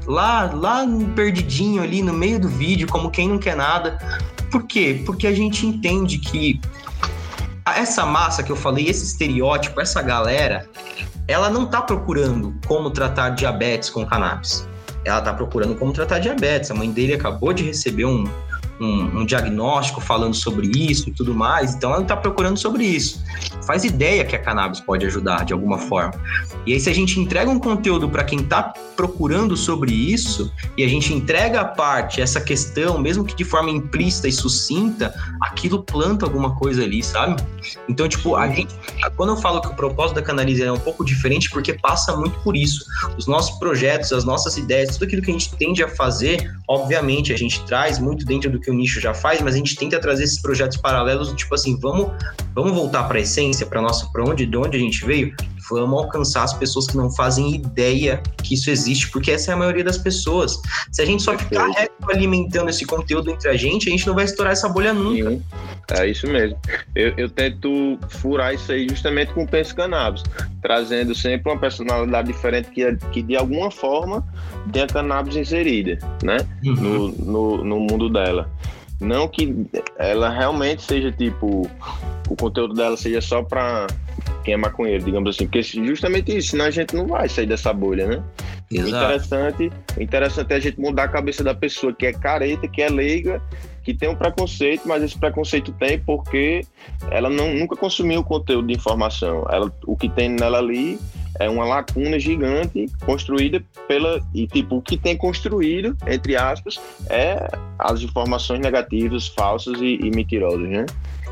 Lá, lá perdidinho ali no meio do vídeo, como quem não quer nada. Por quê? Porque a gente entende que essa massa que eu falei, esse estereótipo, essa galera, ela não tá procurando como tratar diabetes com cannabis. Ela tá procurando como tratar diabetes. A mãe dele acabou de receber um, um, um, diagnóstico falando sobre isso e tudo mais, então ela está procurando sobre isso. Faz ideia que a cannabis pode ajudar de alguma forma. E aí, se a gente entrega um conteúdo para quem está procurando sobre isso, e a gente entrega a parte, essa questão, mesmo que de forma implícita e sucinta, aquilo planta alguma coisa ali, sabe? Então, tipo, a gente, quando eu falo que o propósito da Canalize é um pouco diferente, porque passa muito por isso. Os nossos projetos, as nossas ideias, tudo aquilo que a gente tende a fazer, obviamente, a gente traz muito dentro do que que o nicho já faz, mas a gente tenta trazer esses projetos paralelos, tipo assim, vamos, vamos voltar para a essência, para nossa, para onde, de onde a gente veio, vamos alcançar as pessoas que não fazem ideia que isso existe, porque essa é a maioria das pessoas. Se a gente só ficar alimentando esse conteúdo entre a gente, a gente não vai estourar essa bolha nunca. É isso mesmo. Eu, eu, tento furar isso aí justamente com o Pense Cannabis, trazendo sempre uma personalidade diferente que, que de alguma forma tenha cannabis inserida, né? Uhum. No, no, no mundo dela. Não que ela realmente seja tipo. O conteúdo dela seja só para quem é maconheiro, digamos assim. Porque justamente isso, senão a gente não vai sair dessa bolha, né? Exato. O interessante, o interessante é a gente mudar a cabeça da pessoa que é careta, que é leiga, que tem um preconceito, mas esse preconceito tem porque ela não, nunca consumiu conteúdo de informação. Ela, o que tem nela ali é uma lacuna gigante construída pela. E, tipo, o que tem construído, entre aspas, é as informações negativas, falsas e, e mentirosas, né?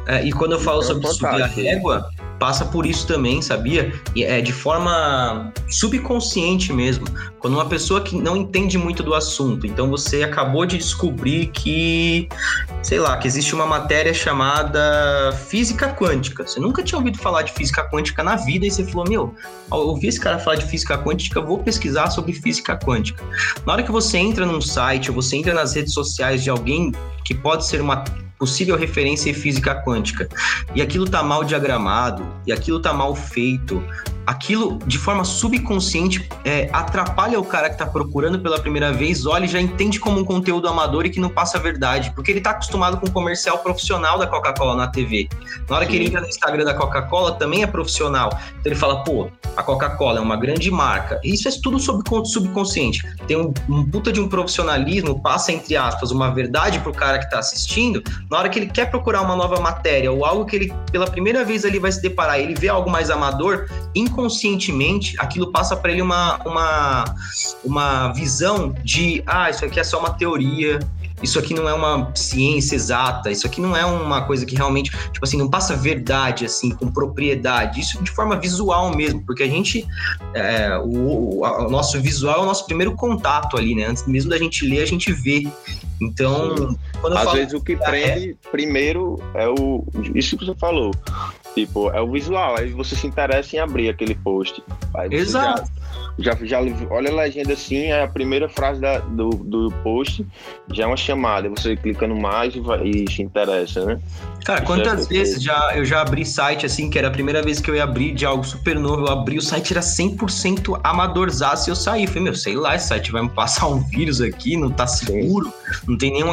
É, e quando eu falo então, sobre subir a régua, passa por isso também, sabia? E é de forma subconsciente mesmo. Quando uma pessoa que não entende muito do assunto, então você acabou de descobrir que, sei lá, que existe uma matéria chamada física quântica. Você nunca tinha ouvido falar de física quântica na vida e você falou: Meu, eu ouvi esse cara falar de física quântica, vou pesquisar sobre física quântica. Na hora que você entra num site, ou você entra nas redes sociais de alguém que pode ser uma possível referência em física quântica, e aquilo tá mal diagramado, e aquilo tá mal feito, aquilo de forma subconsciente é, atrapalha o cara que tá procurando pela primeira vez, olha e já entende como um conteúdo amador e que não passa a verdade, porque ele tá acostumado com o comercial profissional da Coca-Cola na TV. Na hora que ele entra no Instagram da Coca-Cola, também é profissional. Então ele fala, pô, a Coca-Cola é uma grande marca. Isso é tudo subconsciente. Tem um, um puta de um profissionalismo, passa entre aspas uma verdade pro cara que tá assistindo. Na hora que ele quer procurar uma nova matéria ou algo que ele pela primeira vez ali vai se deparar, ele vê algo mais amador, inconscientemente aquilo passa para ele uma, uma, uma visão de ah, isso aqui é só uma teoria, isso aqui não é uma ciência exata, isso aqui não é uma coisa que realmente, tipo assim, não passa verdade, assim, com propriedade, isso de forma visual mesmo, porque a gente, é, o, o, nosso visual é o nosso primeiro contato ali, né? Antes mesmo da gente ler, a gente vê. Então, quando Às vezes o que prende é... primeiro é o. Isso que você falou. Tipo, é o visual. Aí você se interessa em abrir aquele post. Exato. Já já, já olha a legenda assim, é a primeira frase da, do, do post já é uma chamada. Você clica no mais e, vai, e se interessa, né? Cara, Isso quantas é vezes já, eu já abri site assim, que era a primeira vez que eu ia abrir de algo super novo, eu abri o site, era 100% amadorzaço e eu saí. Falei, meu, sei lá, esse site vai me passar um vírus aqui, não tá seguro, Sim. não tem nenhum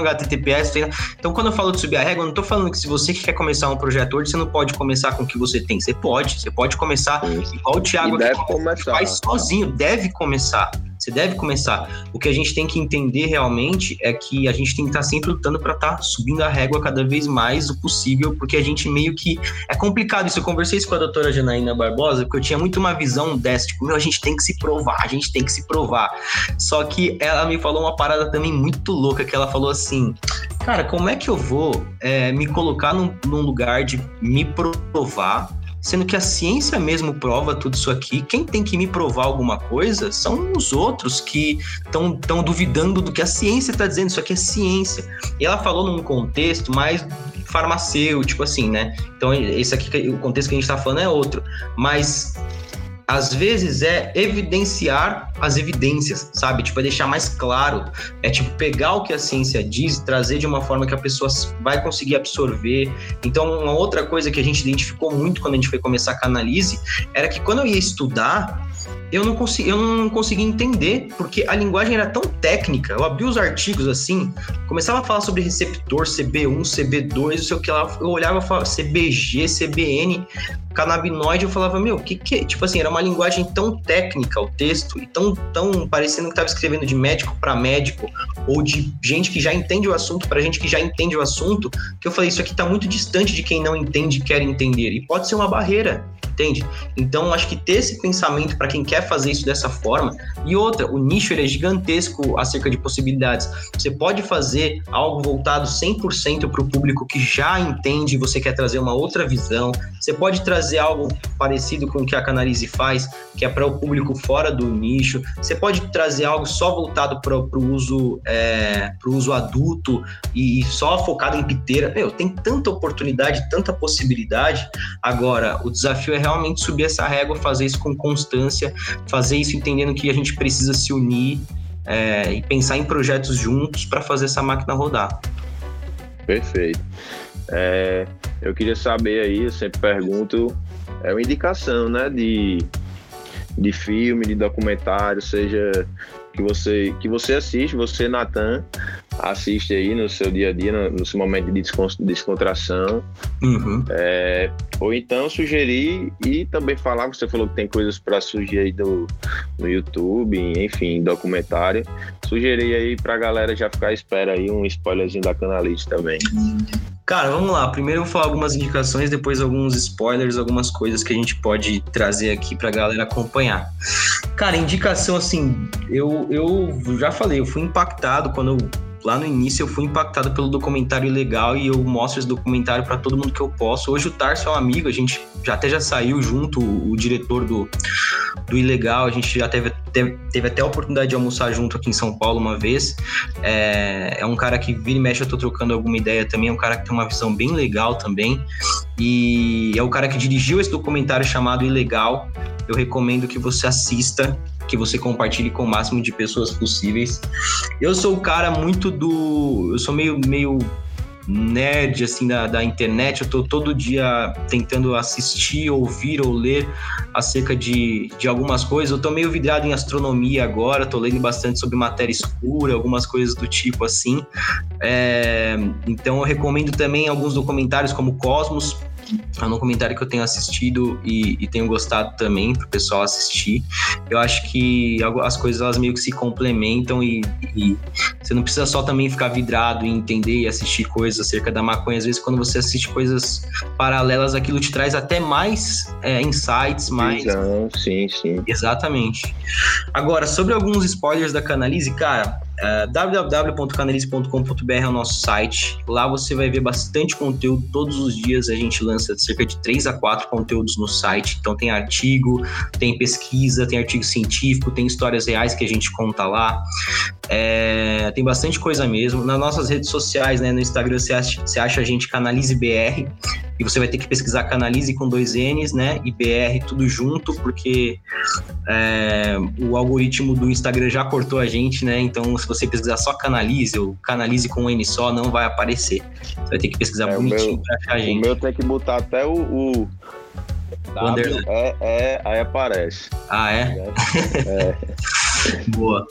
HTTPS. Tem... Então, quando eu falo de subir a régua, eu não tô falando que se você quer começar um projeto hoje, você não pode começar com o que você tem. Você pode, você pode começar Sim. igual o Thiago aqui, faz sozinho deve começar. Você deve começar. O que a gente tem que entender realmente é que a gente tem que estar sempre lutando para estar tá subindo a régua cada vez mais o possível, porque a gente meio que. É complicado isso. Eu conversei isso com a doutora Janaína Barbosa, porque eu tinha muito uma visão dessa, tipo, meu, a gente tem que se provar, a gente tem que se provar. Só que ela me falou uma parada também muito louca, que ela falou assim: cara, como é que eu vou é, me colocar num, num lugar de me provar? Sendo que a ciência mesmo prova tudo isso aqui. Quem tem que me provar alguma coisa são os outros que estão duvidando do que a ciência está dizendo. Isso aqui é ciência. E ela falou num contexto mais farmacêutico, assim, né? Então, esse aqui, o contexto que a gente está falando é outro. Mas às vezes é evidenciar as evidências, sabe? Tipo, é deixar mais claro. É tipo pegar o que a ciência diz, trazer de uma forma que a pessoa vai conseguir absorver. Então, uma outra coisa que a gente identificou muito quando a gente foi começar com a análise era que quando eu ia estudar, eu não, consegui, eu não conseguia entender, porque a linguagem era tão técnica. Eu abri os artigos assim, começava a falar sobre receptor, CB1, CB2, não sei o que lá. Eu olhava e falava CBG, CBN, canabinoide. Eu falava, meu, o que que é? Tipo assim, era uma linguagem tão técnica o texto, e tão, tão parecendo que estava escrevendo de médico para médico, ou de gente que já entende o assunto para gente que já entende o assunto, que eu falei, isso aqui está muito distante de quem não entende e quer entender. E pode ser uma barreira entende? Então, acho que ter esse pensamento para quem quer fazer isso dessa forma. E outra, o nicho é gigantesco acerca de possibilidades. Você pode fazer algo voltado 100% para o público que já entende você quer trazer uma outra visão. Você pode trazer algo parecido com o que a Canalize faz, que é para o público fora do nicho. Você pode trazer algo só voltado para o uso, é, uso adulto e só focado em piteira. Meu, tem tanta oportunidade, tanta possibilidade. Agora, o desafio é realmente subir essa régua, fazer isso com constância, fazer isso entendendo que a gente precisa se unir é, e pensar em projetos juntos para fazer essa máquina rodar. Perfeito. É, eu queria saber aí, eu sempre pergunto, é uma indicação, né, de, de filme, de documentário, seja que você, que você assiste, você, Natan, assiste aí no seu dia a dia, no, no seu momento de descontração. Uhum. É, ou então sugerir e também falar, você falou que tem coisas para sugerir aí do, no YouTube, enfim, documentário. Sugerir aí pra galera já ficar à espera aí um spoilerzinho da Canalite também. Cara, vamos lá. Primeiro eu vou falar algumas indicações, depois alguns spoilers, algumas coisas que a gente pode trazer aqui pra galera acompanhar. Cara, indicação assim, eu, eu já falei, eu fui impactado quando eu lá no início eu fui impactado pelo documentário legal e eu mostro esse documentário para todo mundo que eu posso. Hoje o Tarso é um amigo, a gente já até já saiu junto, o, diretor do, do Ilegal, a gente já teve, teve, teve, até a oportunidade de almoçar junto aqui em São Paulo uma vez. É, é um cara que vira e mexe, eu tô trocando alguma ideia também, é um cara que tem uma visão bem legal também. E é o cara que dirigiu esse documentário chamado Ilegal. Eu recomendo que você assista que você compartilhe com o máximo de pessoas possíveis. Eu sou o cara muito do. Eu sou meio, meio nerd assim da, da internet, eu tô todo dia tentando assistir, ouvir ou ler acerca de, de algumas coisas. Eu tô meio vidrado em astronomia agora, tô lendo bastante sobre matéria escura, algumas coisas do tipo assim. É, então eu recomendo também alguns documentários como Cosmos, é um documentário que eu tenho assistido e, e tenho gostado também para o pessoal assistir. Eu acho que as coisas elas meio que se complementam e, e, você não precisa só também ficar vidrado e entender e assistir coisas acerca da maconha. Às vezes, quando você assiste coisas paralelas, aquilo te traz até mais é, insights, mais. Não, sim, sim. Exatamente. Agora, sobre alguns spoilers da Canalize, cara, Uh, www.canalize.com.br é o nosso site. Lá você vai ver bastante conteúdo. Todos os dias a gente lança cerca de 3 a 4 conteúdos no site. Então tem artigo, tem pesquisa, tem artigo científico, tem histórias reais que a gente conta lá. É, tem bastante coisa mesmo. Nas nossas redes sociais, né, no Instagram, você acha, você acha a gente CanalizeBR e você vai ter que pesquisar Canalize com dois N's, né, e BR tudo junto, porque é, o algoritmo do Instagram já cortou a gente, né, então se você pesquisar só Canalize ou Canalize com um N só, não vai aparecer. Você vai ter que pesquisar é, bonitinho para achar a gente. O meu tem que botar até o, o W, é, é, aí aparece. Ah, é? É. Boa.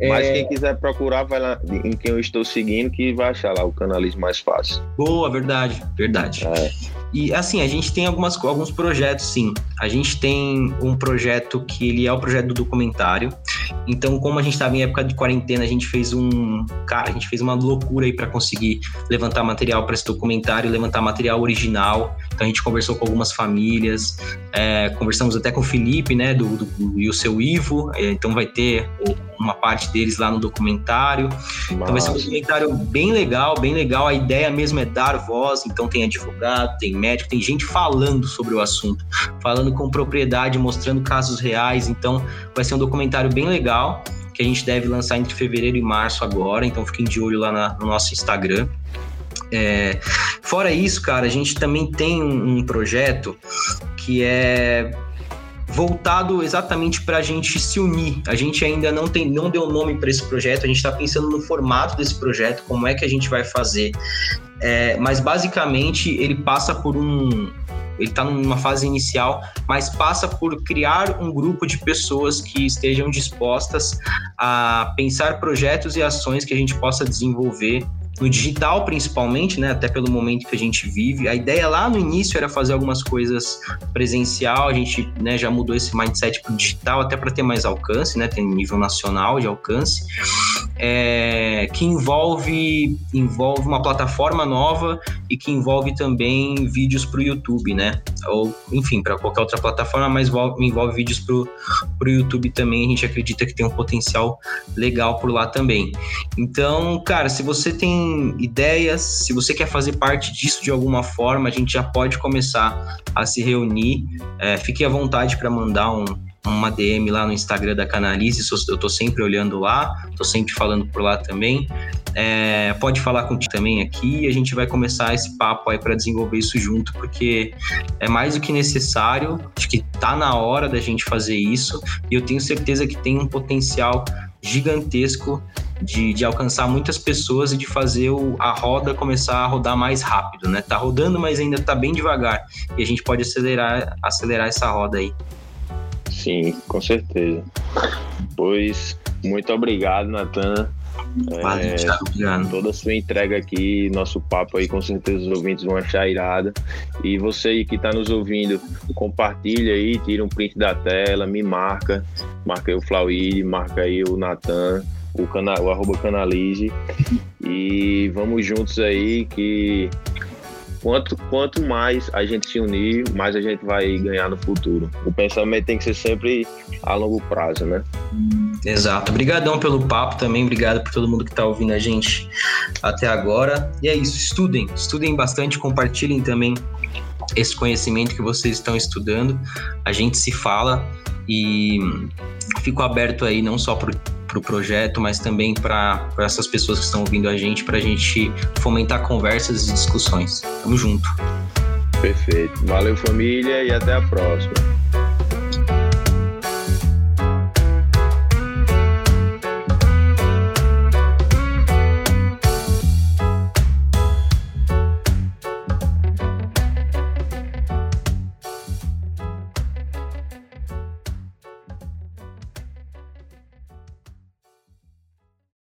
Mas é... quem quiser procurar, vai lá em quem eu estou seguindo, que vai achar lá o canalismo mais fácil. Boa, verdade, verdade. É. E assim, a gente tem algumas, alguns projetos, sim. A gente tem um projeto que ele é o projeto do documentário. Então, como a gente estava em época de quarentena, a gente fez um. Cara, a gente fez uma loucura aí para conseguir levantar material para esse documentário, levantar material original. Então, a gente conversou com algumas famílias, é, conversamos até com o Felipe, né, do, do, e o seu Ivo. É, então, vai ter uma parte deles lá no documentário. Nossa. Então, vai ser um documentário bem legal, bem legal. A ideia mesmo é dar voz. Então, tem advogado, tem médico, tem gente falando sobre o assunto, falando com propriedade, mostrando casos reais. Então, vai ser um documentário bem legal que a gente deve lançar entre fevereiro e março agora. Então, fiquem de olho lá na, no nosso Instagram. É, fora isso, cara, a gente também tem um, projeto que é voltado exatamente para a gente se unir. A gente ainda não tem, não deu nome para esse projeto. A gente está pensando no formato desse projeto, como é que a gente vai fazer. É, mas basicamente ele passa por um, ele está numa fase inicial, mas passa por criar um grupo de pessoas que estejam dispostas a pensar projetos e ações que a gente possa desenvolver no digital principalmente, né, até pelo momento que a gente vive. A ideia lá no início era fazer algumas coisas presencial, a gente né, já mudou esse mindset para digital até para ter mais alcance, né, tem nível nacional de alcance, é, que envolve, envolve uma plataforma nova e que envolve também vídeos para o YouTube, né, ou enfim, para qualquer outra plataforma, mas envolve, envolve vídeos para o YouTube também, a gente acredita que tem um potencial legal por lá também. Então, cara, se você tem ideias, se você quer fazer parte disso de alguma forma, a gente já pode começar a se reunir. É, fique à vontade para mandar um, uma DM lá no Instagram da Canalize, eu tô sempre olhando lá, tô sempre falando por lá também. É, pode falar contigo também aqui e a gente vai começar esse papo aí para desenvolver isso junto, porque é mais do que necessário, acho que tá na hora da gente fazer isso e eu tenho certeza que tem um potencial gigantesco de, de alcançar muitas pessoas e de fazer o, a roda começar a rodar mais rápido, né? Tá rodando, mas ainda tá bem devagar. E a gente pode acelerar, acelerar essa roda aí. Sim, com certeza. Pois, muito obrigado, Natan. É, Thiago, obrigado. Toda a sua entrega aqui, nosso papo aí, com certeza os ouvintes vão achar irada. E você aí que está nos ouvindo, compartilha aí, tira um print da tela, me marca, marca aí o Flauí, marca aí o Natan, o, cana o arroba canalize. E vamos juntos aí que quanto, quanto mais a gente se unir, mais a gente vai ganhar no futuro. O pensamento tem que ser sempre a longo prazo, né? Exato. Obrigadão pelo papo também, obrigado por todo mundo que está ouvindo a gente até agora. E é isso, estudem, estudem bastante, compartilhem também esse conhecimento que vocês estão estudando. A gente se fala e fico aberto aí não só para pro projeto, mas também para essas pessoas que estão ouvindo a gente, para a gente fomentar conversas e discussões. Tamo junto. Perfeito. Valeu, família, e até a próxima.